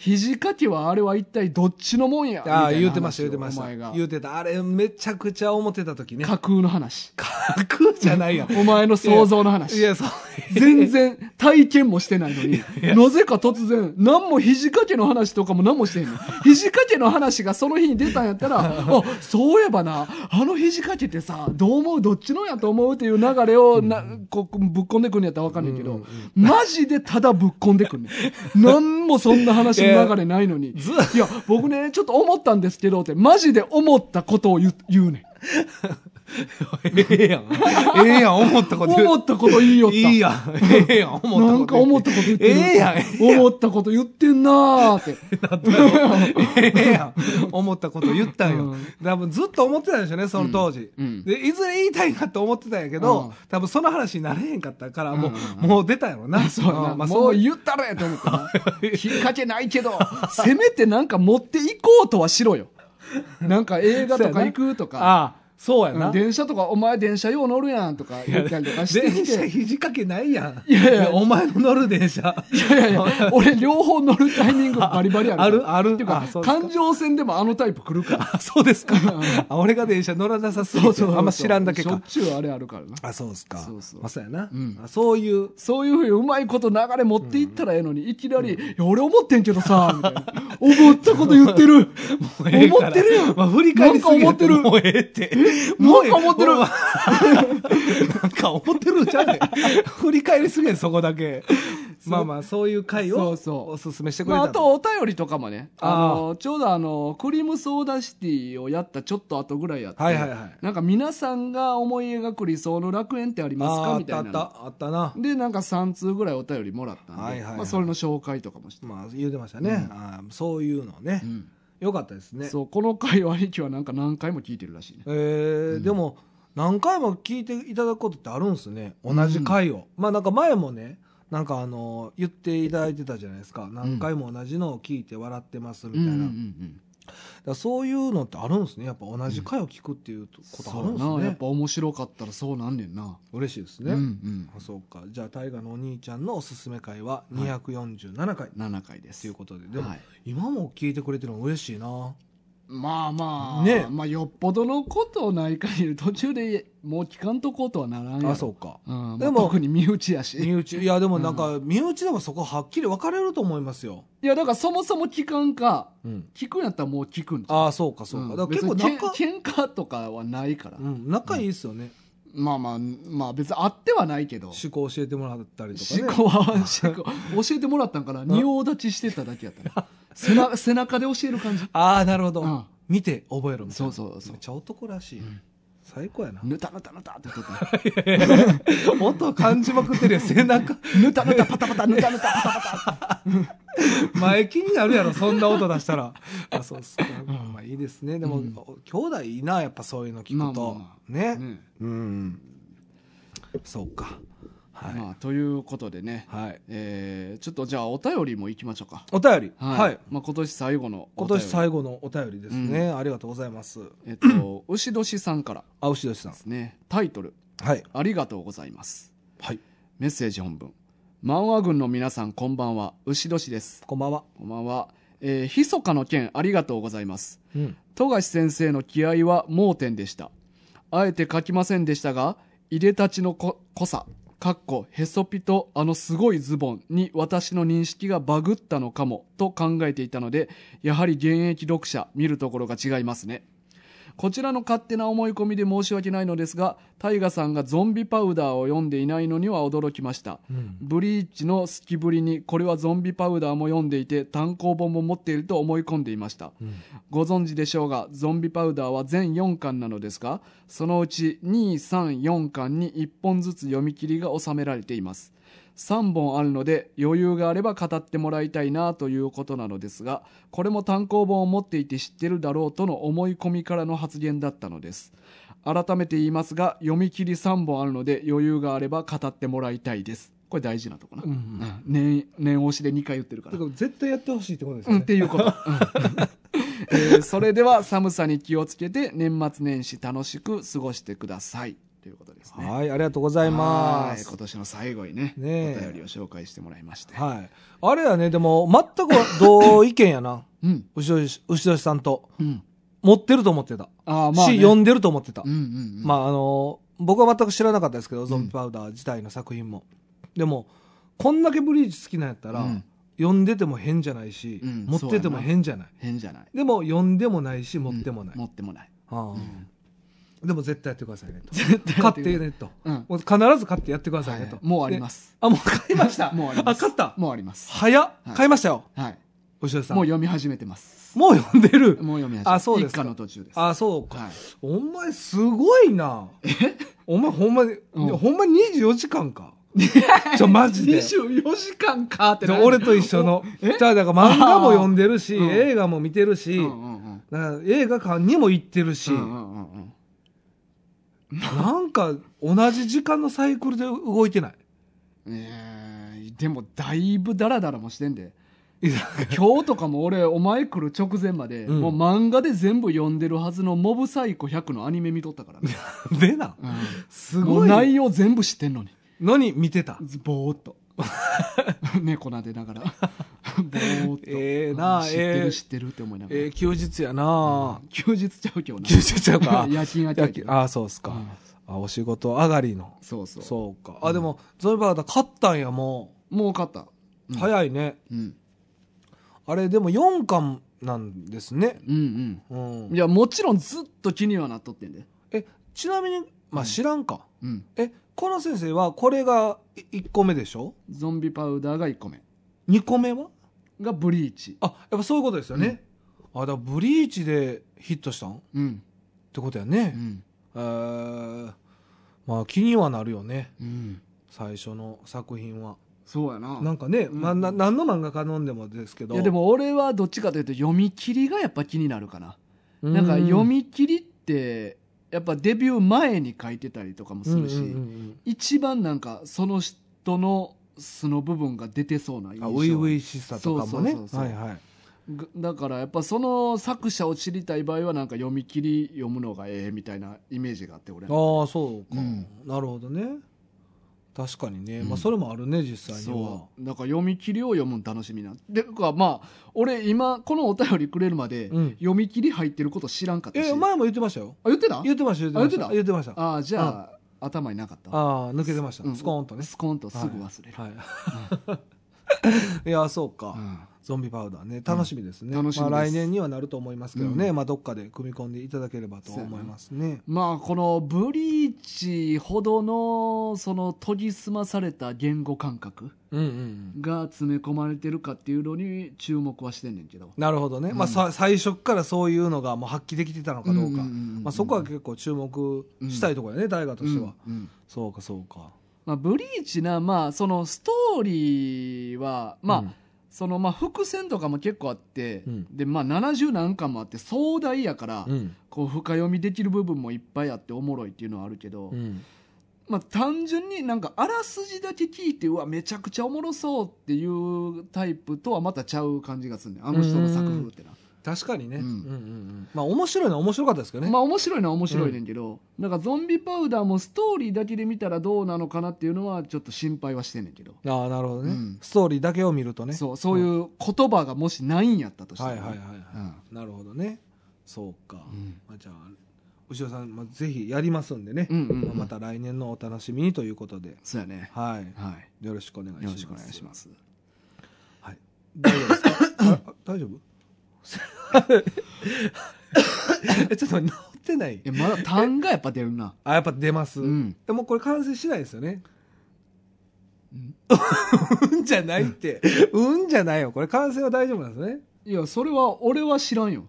肘掛けはあれは一体どっちのもんや？ああ言うてました言うてました。お前が。言うてた。あれめちゃくちゃ思ってた時ね。架空の話。架空じゃないやん お前の想像の話。いやそう。全然体験もしてないのに、なぜか突然、何も肘掛けの話とかも何もしてへんの。肘掛けの話がその日に出たんやったら、あ、そういえばな、あの肘掛けってさ、どう思う？どっちのやと思う？っていう流れをな、こうぶっこんでくんのやったらわかんないけど、マジでただぶっこんでくんねん。何 もそんな話の流れないのに。ずいや、僕ね、ちょっと思ったんですけどって、マジで思ったことを言う言うねん。ええやん。ええやん思ったこと言う。思ったこと言いよった。いいやん。ええやん思ったことなんか思ったこと言ってる。ええやん。ええやん思ったこと言ってんなーって。ええやん。思ったこと言ったんよ、うん。多分ずっと思ってたんでしょうねその当時、うん。うん。でいずれ言いたいなって思ってたんやけど、うん。多分その話になれへんかったからもう,、うん。もう出たやろな。そうやな。んまそうう。言ったれと思ってな。引っ掛けないけど、せめてなんか持っていこうとはしろよ。なんか映画とか行くとか。そうやな、うん電車とか、お前電車よう乗るやんとか言ったりとかして。電。車肘掛けないやん。いやいやお前の乗る電車。いやいやいや、俺両方乗るタイミングバリバリある。あるある。っていうか環状線でもあのタイプ来るから。あそうですか。あ俺が電車乗らなさすぎてあんま知らんだけか。しょっちゅうあれあるから。な。あそうですか。そうそう。まあそうやな、うん。あそういう。そういうふうにうまいこと流れ持っていったらええのに、いきなり、いや、俺思ってんけどさ、みたいな。思ったこと言ってる。思ってるやん。まあ、振り返りすぎなんか思ってる。もうええって。なんか思ってる。もうなんか思ってるじゃね 振り返りすぎやんそこだけ。まあまあ、そういう回をおすすめしてくれまあ、たあとお便りとかもね。ああのちょうどあのクリームソーダシティをやったちょっと後ぐらいやって、はいはいはい。なんか皆さんが思い描く理想の楽園ってありますか？みたいなったあった、あったな。でなんか3通ぐらいお便りもらったんで、はいはいはい。まあ、それの紹介とかもして、まあ、言うてましたね。あーそういうのね。う。んよかったですね。そうこの回は兄貴はなんか何回も聞いてるらしいね。えーでも何回も聞いていただくことってあるんですね。同じ回を、まあなんか前もねなんかあの言っていただいてたじゃないですか。何回も同じのを聞いて笑ってますみたいな、うんうんうだかんらそういうのってあるんですね。やっぱ同じ回を聞くっていうことあるんですね。そうやな。やっ、ぱ面白かったらそうなんねんな。嬉しいですね、うんうん。あそうか。じゃあ大河のお兄ちゃんのおすすめ回は247回。7回です。ということで。でも、はい。今も聞いてくれてるの嬉しいなまあまあ、ね。まあよっぽどのことない限り途中でもう聞かんとこうとはならんあそうか。うんでも特に身内やし。身内。いやでもなんか身内でもそこはっきり分かれると思いますよ、いやだからそもそも聞かんかうん、聞くんやったらもう聞くんああそうかそうか、ん。だから結構仲,、喧嘩とかはないから、うん、仲いいっすよね、まあまあまあ別にあってはないけど。思考教えてもらったりとかね。思考は 思考教えてもらったんから仁王立ちしてただけやったな 背な背中で教える感じ。ああなるほど、うん。見て覚えろみたいな。そうそうそう。めっちゃ男らしい、ん。最高やな。ぬたぬたぬたって言ってた。音感じまくってるよ背中。ぬたぬたパタパタぬたぬたパタパタ。前気になるやろそんな音出したら。あそうっすか、まあいいですね。でも、うん。兄弟いいなやっぱそういうの聞くと、ね。うん。そうかはい、まあということでね、はい。えーちょっとじゃあお便りもいきましょうか。お便り。はい、まあ、今年最後の今年最後後のお便りですね、ありがとうございます。えっと 牛年さんから。あ牛年さん。ですね。タイトル。はい「ありがとうございます。はい」メッセージ本文。漫画軍の皆さんこんばんは。牛年です。こんばんは。こんばんは。えー、ひそかの件ありがとうございます。うん。富樫先生の気合は盲点でした。あえて書きませんでしたがいでたちのこ濃さかっこへそぴとあのすごいズボンに私の認識がバグったのかもと考えていたのでやはり現役読者見るところが違いますね。こちらの勝手な思い込みで申し訳ないのですがタイガさんがゾンビパウダーを読んでいないのには驚きました。うん。ブリーチの好きぶりにこれはゾンビパウダーも読んでいて単行本も持っていると思い込んでいました。うん。ご存知でしょうがゾンビパウダーは全4巻なのですがそのうち234巻に1本ずつ読み切りが収められています3本あるので余裕があれば語ってもらいたいなということなのですがこれも単行本を持っていて知ってるだろうとの思い込みからの発言だったのです。改めて言いますが読み切り3本あるので余裕があれば語ってもらいたいです。これ大事なとこな、うんうん。念念押しで2回言ってるから。だから絶対やってほしいってことですうん、よね、っていうこと、う んえーそれでは寒さに気をつけて年末年始楽しく過ごしてくださいということですね。はいありがとうございます。はい今年の最後にねねえ。お便りを紹介してもらいまして、はい。あれやねでも全く同意見やな。うん。牛年さんと。うん。持ってると思ってた、ああまあ、ね、し読んでると思ってた、うんうんうん。まああの僕は全く知らなかったですけど、ゾンビパウダー自体の作品も。でもこんだけブリーチ好きなんやったら、うん。読んでても変じゃないし、うん持ってても変じゃない。変じゃない。でも読んでもないし持ってもない、持ってもない。ああでも絶対やってくださいねと。絶対買ってねと、うん。もう必ず買ってやってくださいねと、はいもうあります。であもう買いました。もうあります。買った。もうあります。早っ、い。買いましたよ。はい。牛田さん。もう読み始めてます。もう読んでる。もう読み始めてあそうですか。一巻の途中です。あそうか、はい。お前すごいな。お前ほんまに、うん。ほんまに24時間か。ちょマジで。24時間かってじゃあ俺と一緒の。じゃあだから漫画も読んでるし、うん。映画も見てるし、うんうんうんだから映画館にも行ってるし、うんうんうんうん なんか同じ時間のサイクルで動いてない？えーでもだいぶダラダラもしてんで。今日とかも俺お前来る直前まで、うん。もう漫画で全部読んでるはずの「モブサイコ100」のアニメ見とったから。ね、でな。うん。すごい。内容全部知ってんのに。のに見てた？ぼーっと 猫なでながら。ぼーっと、ええな知ってええる知ってるって思いながら、えー休日やな、休日ちゃう今日な。休日ちゃうか。夜勤明けやけど。ああそうっすか、うん。あお仕事上がりの。そうそう。そうか。あでもゾンビバーダー買ったんやももう勝った、う、早いね。うん。あれでも4巻なんですね。うんうん。うん。いや、もちろんずっと気にはなっとってんで。え、ちなみに、まあうん。知らんか。うん。え、この先生はこれが1個目でしょ？ゾンビパウダーが1個目。?2 個目は？がブリーチ。あ、やっぱそういうことですよね。あ、だからブリーチでヒットしたん？っうん。てことやうね。ん。えー、まあ気にはなるよね。うん。最初の作品は。そうやな。なんかね、うんまあ、な何の漫画家飲んでもですけど。いやでも俺はどっちかというと読み切りがやっぱ気になるかな。う、なんか読み切りってやっぱデビュー前に書いてたりとかもするし、うんうんうん一番なんかその人の素の部分が出てそうな印うん、あ象初々しさとかもね。そうそうそうそう。はいはい。がだからやっぱその作者を知りたい場合はなんか読み切り読むのがええみたいなイメージがあって俺ああそうか、うん。なるほどね確かにね、うん。まあそれもあるね実際には。そう。だから読み切りを読むの楽しみなでかまあ俺今このお便りくれるまで、うん。読み切り入ってること知らんかったし。え前も言ってましたよ。あ言ってた？言ってました言ってました。あ言ってました。あああじゃあ、頭になかったあ抜けてました、うんスコーンとね。スコーンとすぐ忘れる、はい、い、やそうか、うんゾンビパウダーね。楽しみですね、楽しみまあ、来年にはなると思いますけどね、うまあ、どっかで組み込んでいただければと思いますね。まあこのブリーチほどのその研ぎ澄まされた言語感覚うんうんが詰め込まれてるかっていうのに注目はしてんねんけど。なるほどね、うん。まあ、さ最初からそういうのがもう発揮できてたのかどうか、うんうんうんうんまあ、そこは結構注目したいところやね、大河としては、うんうん。そうかそうか。まあ、ブリーチなまあそのストーリーはまあ、うんそのまあ伏線とかも結構あって、うん。でまあ70何巻もあって壮大やから、うん。こう深読みできる部分もいっぱいあっておもろいっていうのはあるけど、うん。まあ単純になんかあらすじだけ聞いてうわめちゃくちゃおもろそうっていうタイプとはまたちゃう感じがするねん。あの人の作風ってな。確かにね、うん。うんうんうん。まあ面白いのは面白かったですけどね、まあ面白いのは面白いねんけど、だからゾンビパウダーもストーリーだけで見たらどうなのかなっていうのはちょっと心配はしてんねんけど、ああなるほどね、うん。ストーリーだけを見るとね。そうそういう言葉がもしないんやったとしたらね、はいはいはいはい、なるほどね。そうか、うん。まあ、じゃあ牛尾さん、まあ、ぜひやりますんでね、うんうんうん。まあまた来年のお楽しみにということで。そうやね。はい。はい。よろしくお願いします。よろしくお願いします。はい、大丈夫ですか？あ大丈夫？え ちょっと治ってない。えまだ単がやっぱ出るな。あやっぱ出ます、うん。でもこれ完成しないですよね。うん。うんじゃないって。うんじゃないよ。これ完成は大丈夫なんですね。いやそれは俺は知らんよ。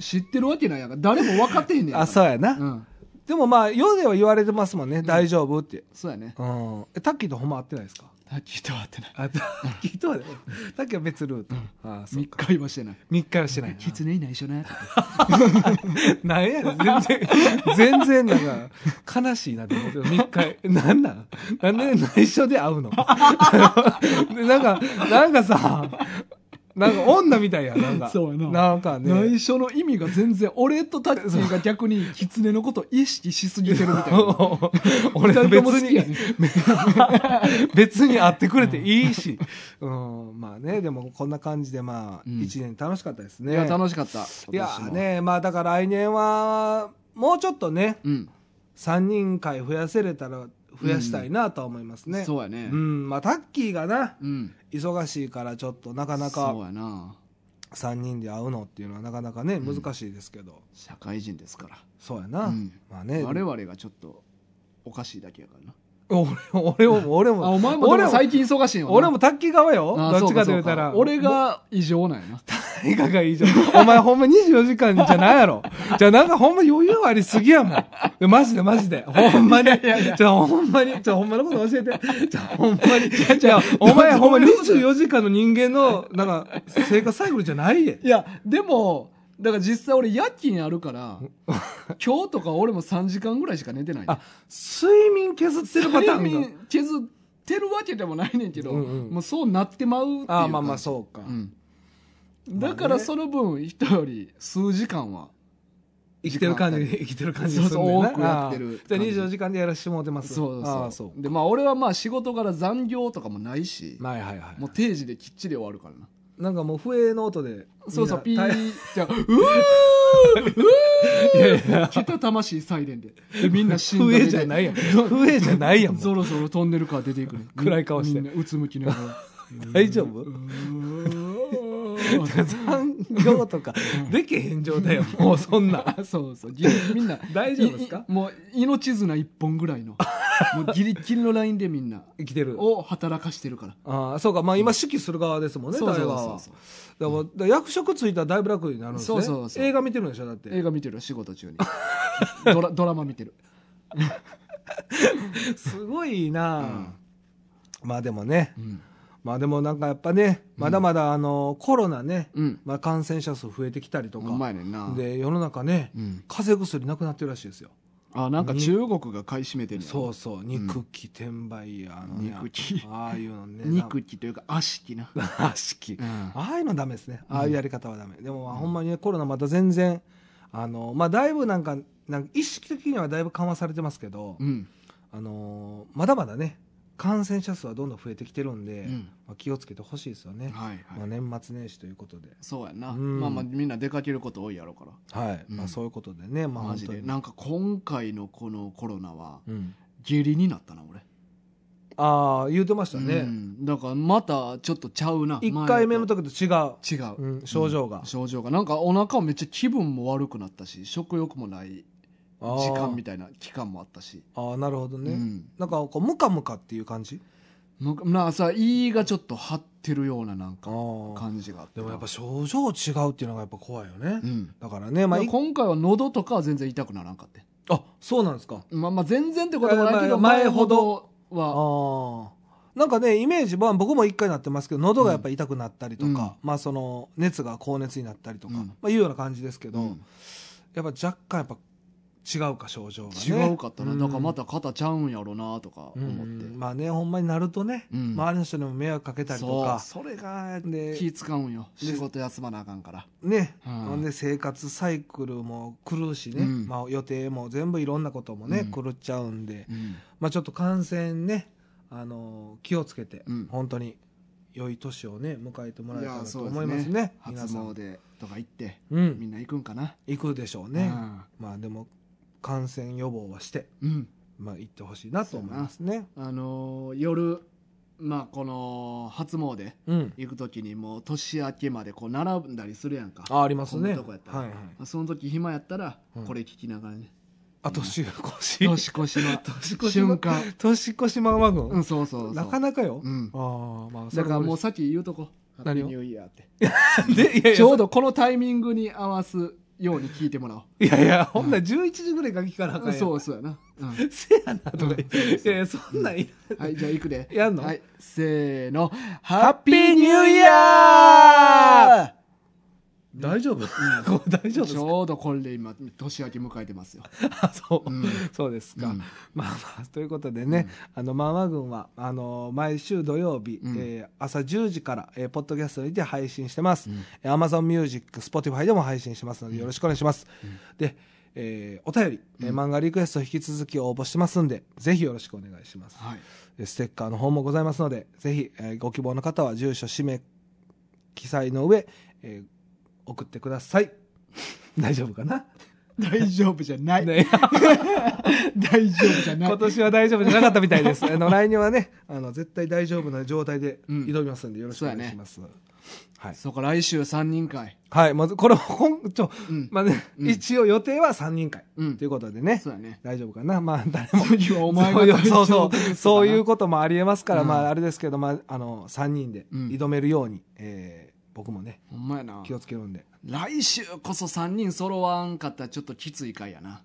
知ってるわけないやんか。誰も分かってへんねんあそううやな、うん。でもまあ世では言われてますもんね、大丈夫って。そうやね。うん。えタッキーとほんま会ってないですか？タッキーとは会ってない。あタッキーとはね。タッキーは別ルート、ああそう3か。回はしてない。3日はしてない。なキツネいないしょななんやねん。全然全然なんか悲しいなって思って。3日 なんなん？なんで内緒で会うの？でなんかなんかさなんか女みたいやんなんか。そうやな。なんかね。内緒の意味が全然俺とタッキーが逆にキツネのこと意識しすぎてるみたいな。俺別に 別に会ってくれていいし、うん、まあねでもこんな感じでまあうん。一年楽しかったですね、いや楽しかったいやねまあだから来年はもうちょっとねうん。3人会増やせれたら増やしたいなとは思いますね、そうやね。うん。まあタッキーがなうん。忙しいからちょっとなかなそうかやな。3人で会うのっていうのはなかなかねうん。難しいですけど、社会人ですから。そうやな、うん。まあね。我々がちょっとおかしいだけやからな俺俺も 俺もあお前もで俺もも最近忙しいよな俺もタッキー側よあどっちかと言うたそらか俺が異常なんやな 大河がいいじゃん。お前ほんま24時間じゃないやろ。じゃあなんかほんま余裕ありすぎやもん。でマジでマジで。ほんまに。じゃあほんまに。じゃあほんまのこと教えて。じゃあほんまに。じゃあお前ほんま24時間の人間の、なんか、生活サイクルじゃないで。いやでもだから実際俺夜勤あるから 今日とか俺も3時間ぐらいしか寝てないあ、睡眠削ってるパターン睡が。眠削ってるわけでもないねんけど、うんうんもうそうなってまうっていうあまあまあう、そうか。うん、だからその分人より数時間は生きてる感じ、生きてる感じするんだよなそうそう多くやってるじゃあ24時間でやらせてもらってます。そうそうそう。でまあ俺はまあ仕事から残業とかもないし、はいはいはい。もう定時できっちり終わるからななんかもう笛の音で。そうそうピーじゃあうーういやいや。ーけたたましいサイレンで。でみんな死んだ笛じゃないやん。笛じゃないやん。そろそろトンネルから出ていくね。暗い顔して。うつむきながら。大丈夫？残業とかできへん状態よ。もうそんな。そうそう。みんな。大丈夫ですか？もう命綱一本ぐらいの。もうギリギリのラインでみんな。生きてる。を働かしてるから。ああそうか。まあ今指揮する側ですもんねそうそう大河は。だから役職ついたらだいぶ楽になるんですね。そうそうそう。映画見てるんでしょだって。映画見てるよ仕事中に。ドラドラマ見てる。すごいな、うん。まあでもね。うんまあでもなんかやっぱねまだまだあのコロナね、うん。まあ、感染者数増えてきたりとかで世の中ね、うん。風邪薬なくなってるらしいですよ。あなんか中国が買い占めてるそうそう肉気転売や、あのね肉気。ああいうのね 肉気というか足気な、足気うん。ああいうのダメですね。ああいうやり方はダメ、でもまあほんまにねコロナまだ全然あのまあだいぶなんかなんか意識的にはだいぶ緩和されてますけど、うん。あのーまだまだね感染者数はどんどん増えてきてるんで、うん。まあ、気をつけてほしいですよね、はいはい、まあ、年末年始ということで。そうやな、うん。まあまあみんな出かけること多いやろから。はい、うん。まあ、そういうことでね、まあ、マジで。なんか今回のこのコロナはうん、下痢になったな俺。ああ言うてましたうね、ん。だからまたちょっとちゃうな。一1回目の時と違う、違う、うん、症状が、症状が。なんかお腹めっちゃ気分も悪くなったし食欲もない時間みたいな期間もあったし、ああなるほどね、うん。なんかこうムカムカっていう感じ？むなあさ胃がちょっと張ってるようななんか感じがあってでもやっぱ症状違うっていうのがやっぱ怖いよね、うん。だからねまあい今回は喉とかは全然痛くならんかってあそうなんですか？まあまあ全然ってこともないけどまあ前ほど？あは。あなんかねイメージは僕も一回なってますけど喉がやっぱり痛くなったりとか、うん。まあその熱が高熱になったりとか、うん。まあいうような感じですけど、うん。やっぱ若干やっぱ違うか症状がね。違うかったな、だからまた肩ちゃうんやろなとかうん思って、まあねほんまになるとね、うん。周りの人にも迷惑かけたりとか。それがで気使うんよ。で仕事休まなあかんから。ね、うん。ほんで生活サイクルも狂うしね、うん。まあ、予定も全部いろんなこともね、うん。狂っちゃうんで、うん。まあ、ちょっと感染ね、あの気をつけて、うん。本当に良い年をね迎えてもらえたらと思いますね。初皆さん、詣とか行ってうん、みんな行くんかな？行くでしょうね、まあでも感染予防はして、うん、うんまあ、行ってほしいなと思いますね。あのー夜まあこの初詣うん。行く時にもう年明けまでこう並んだりするやんか。あありますね。とこやったら。はいはい。その時暇やったらうん。これ聞きながらね、あ年越し。年越しの。年越し瞬間。年越しマンワゴン、うんそうそうそう。なかなかよ、うん。ああまあだからもうそさっき言うとこ。何を？ニューイヤーって。でちょうどこのタイミングに合わすように聞いてもらおう。いやいやほんなら11時ぐらいから聞かなあかんやんそうそうやな、うん。せやなとか言って、いやいやそんなんいらはいじゃあ行くで。やんの？はいせーの。ハッピーニューイヤー大丈夫、これ 大丈夫ですか？ちょうどこれで今年明け迎えてますよ、あそう、うん。そうですか、うん。まあまあということでね、あのマンワ軍はあの毎週土曜日、うん。えー朝10時から、えーポッドキャストにて配信してます、うん。えー Amazon Music、Spotify でも配信してますのでよろしくお願いします、で、えーお便り、えー漫画リクエスト引き続き応募してますんでぜひよろしくお願いします、はい。でステッカーの方もございますのでぜひ、えーご希望の方は住所氏名記載の上、えー送ってください。大丈夫かな、大丈夫じゃない、ね。大丈夫じゃない。今年は大丈夫じゃなかったみたいです。あの来年はね、あの絶対大丈夫な状態でうん。挑みますんで、よろしくお願いします。はい。そうか来週3人会。はい、まずこれほんちょ、うん。まあね、うん。一応予定は3人会、うん。ということでね。そうやね。大丈夫かな？まあ誰も。お前がそうそうそう。いうこともありえますから、うん。まああれですけど、まああの3人でうん。挑めるように、えー僕もねほんまやな気をつけるんで。来週こそ3人揃わんかったらちょっときつい回やな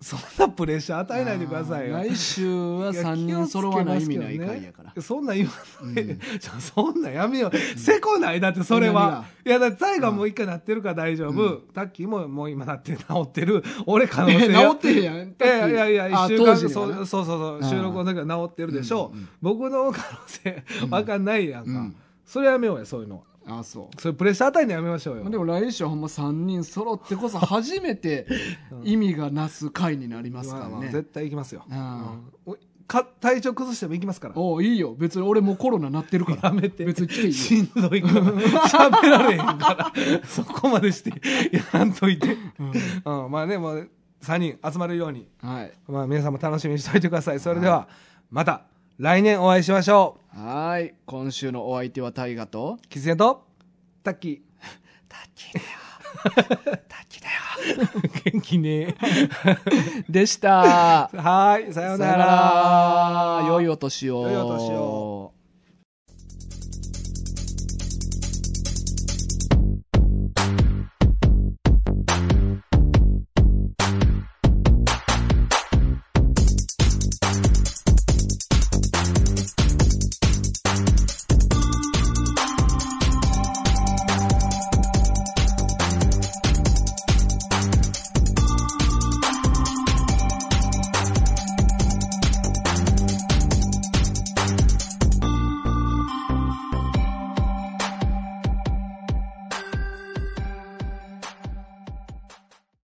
そんなプレッシャー与えないでくださいよ。来週は3人揃わない意味ない回やからそんなん言わない そんなんやめよう。せこないだってそれは。いや、だってタイガーもう一回なってるから大丈夫。うタッキーももう今なって治ってる。俺可能え性 治ってへんやんいやいやいや、あ一週間そうそうそう収録の時は治ってるでしょう。僕の可能性わかんないやんか。うんそれやめようや、そういうのは。あそそれプレッシャー与えるのやめましょうよ。うでも来週はほんま3人揃ってこそ初めて意味がなす回になりますからね絶対行きますよ。うんか体調崩しても行きますから。おういいよ別に俺もうコロナなってるからやめて。別に来ていいよしんどいから。喋られへんから。そこまでしてやらんといて。うん、まあね、もう3人集まるように、はいまあ皆さんも楽しみにしておいてください。それでは、また来年お会いしましょう。はい今週のお相手は大ガと？キツネと、タッキー。滝だよ。滝だよ。元気ね。でした。はい、さようなら。良いお年を。良いお年を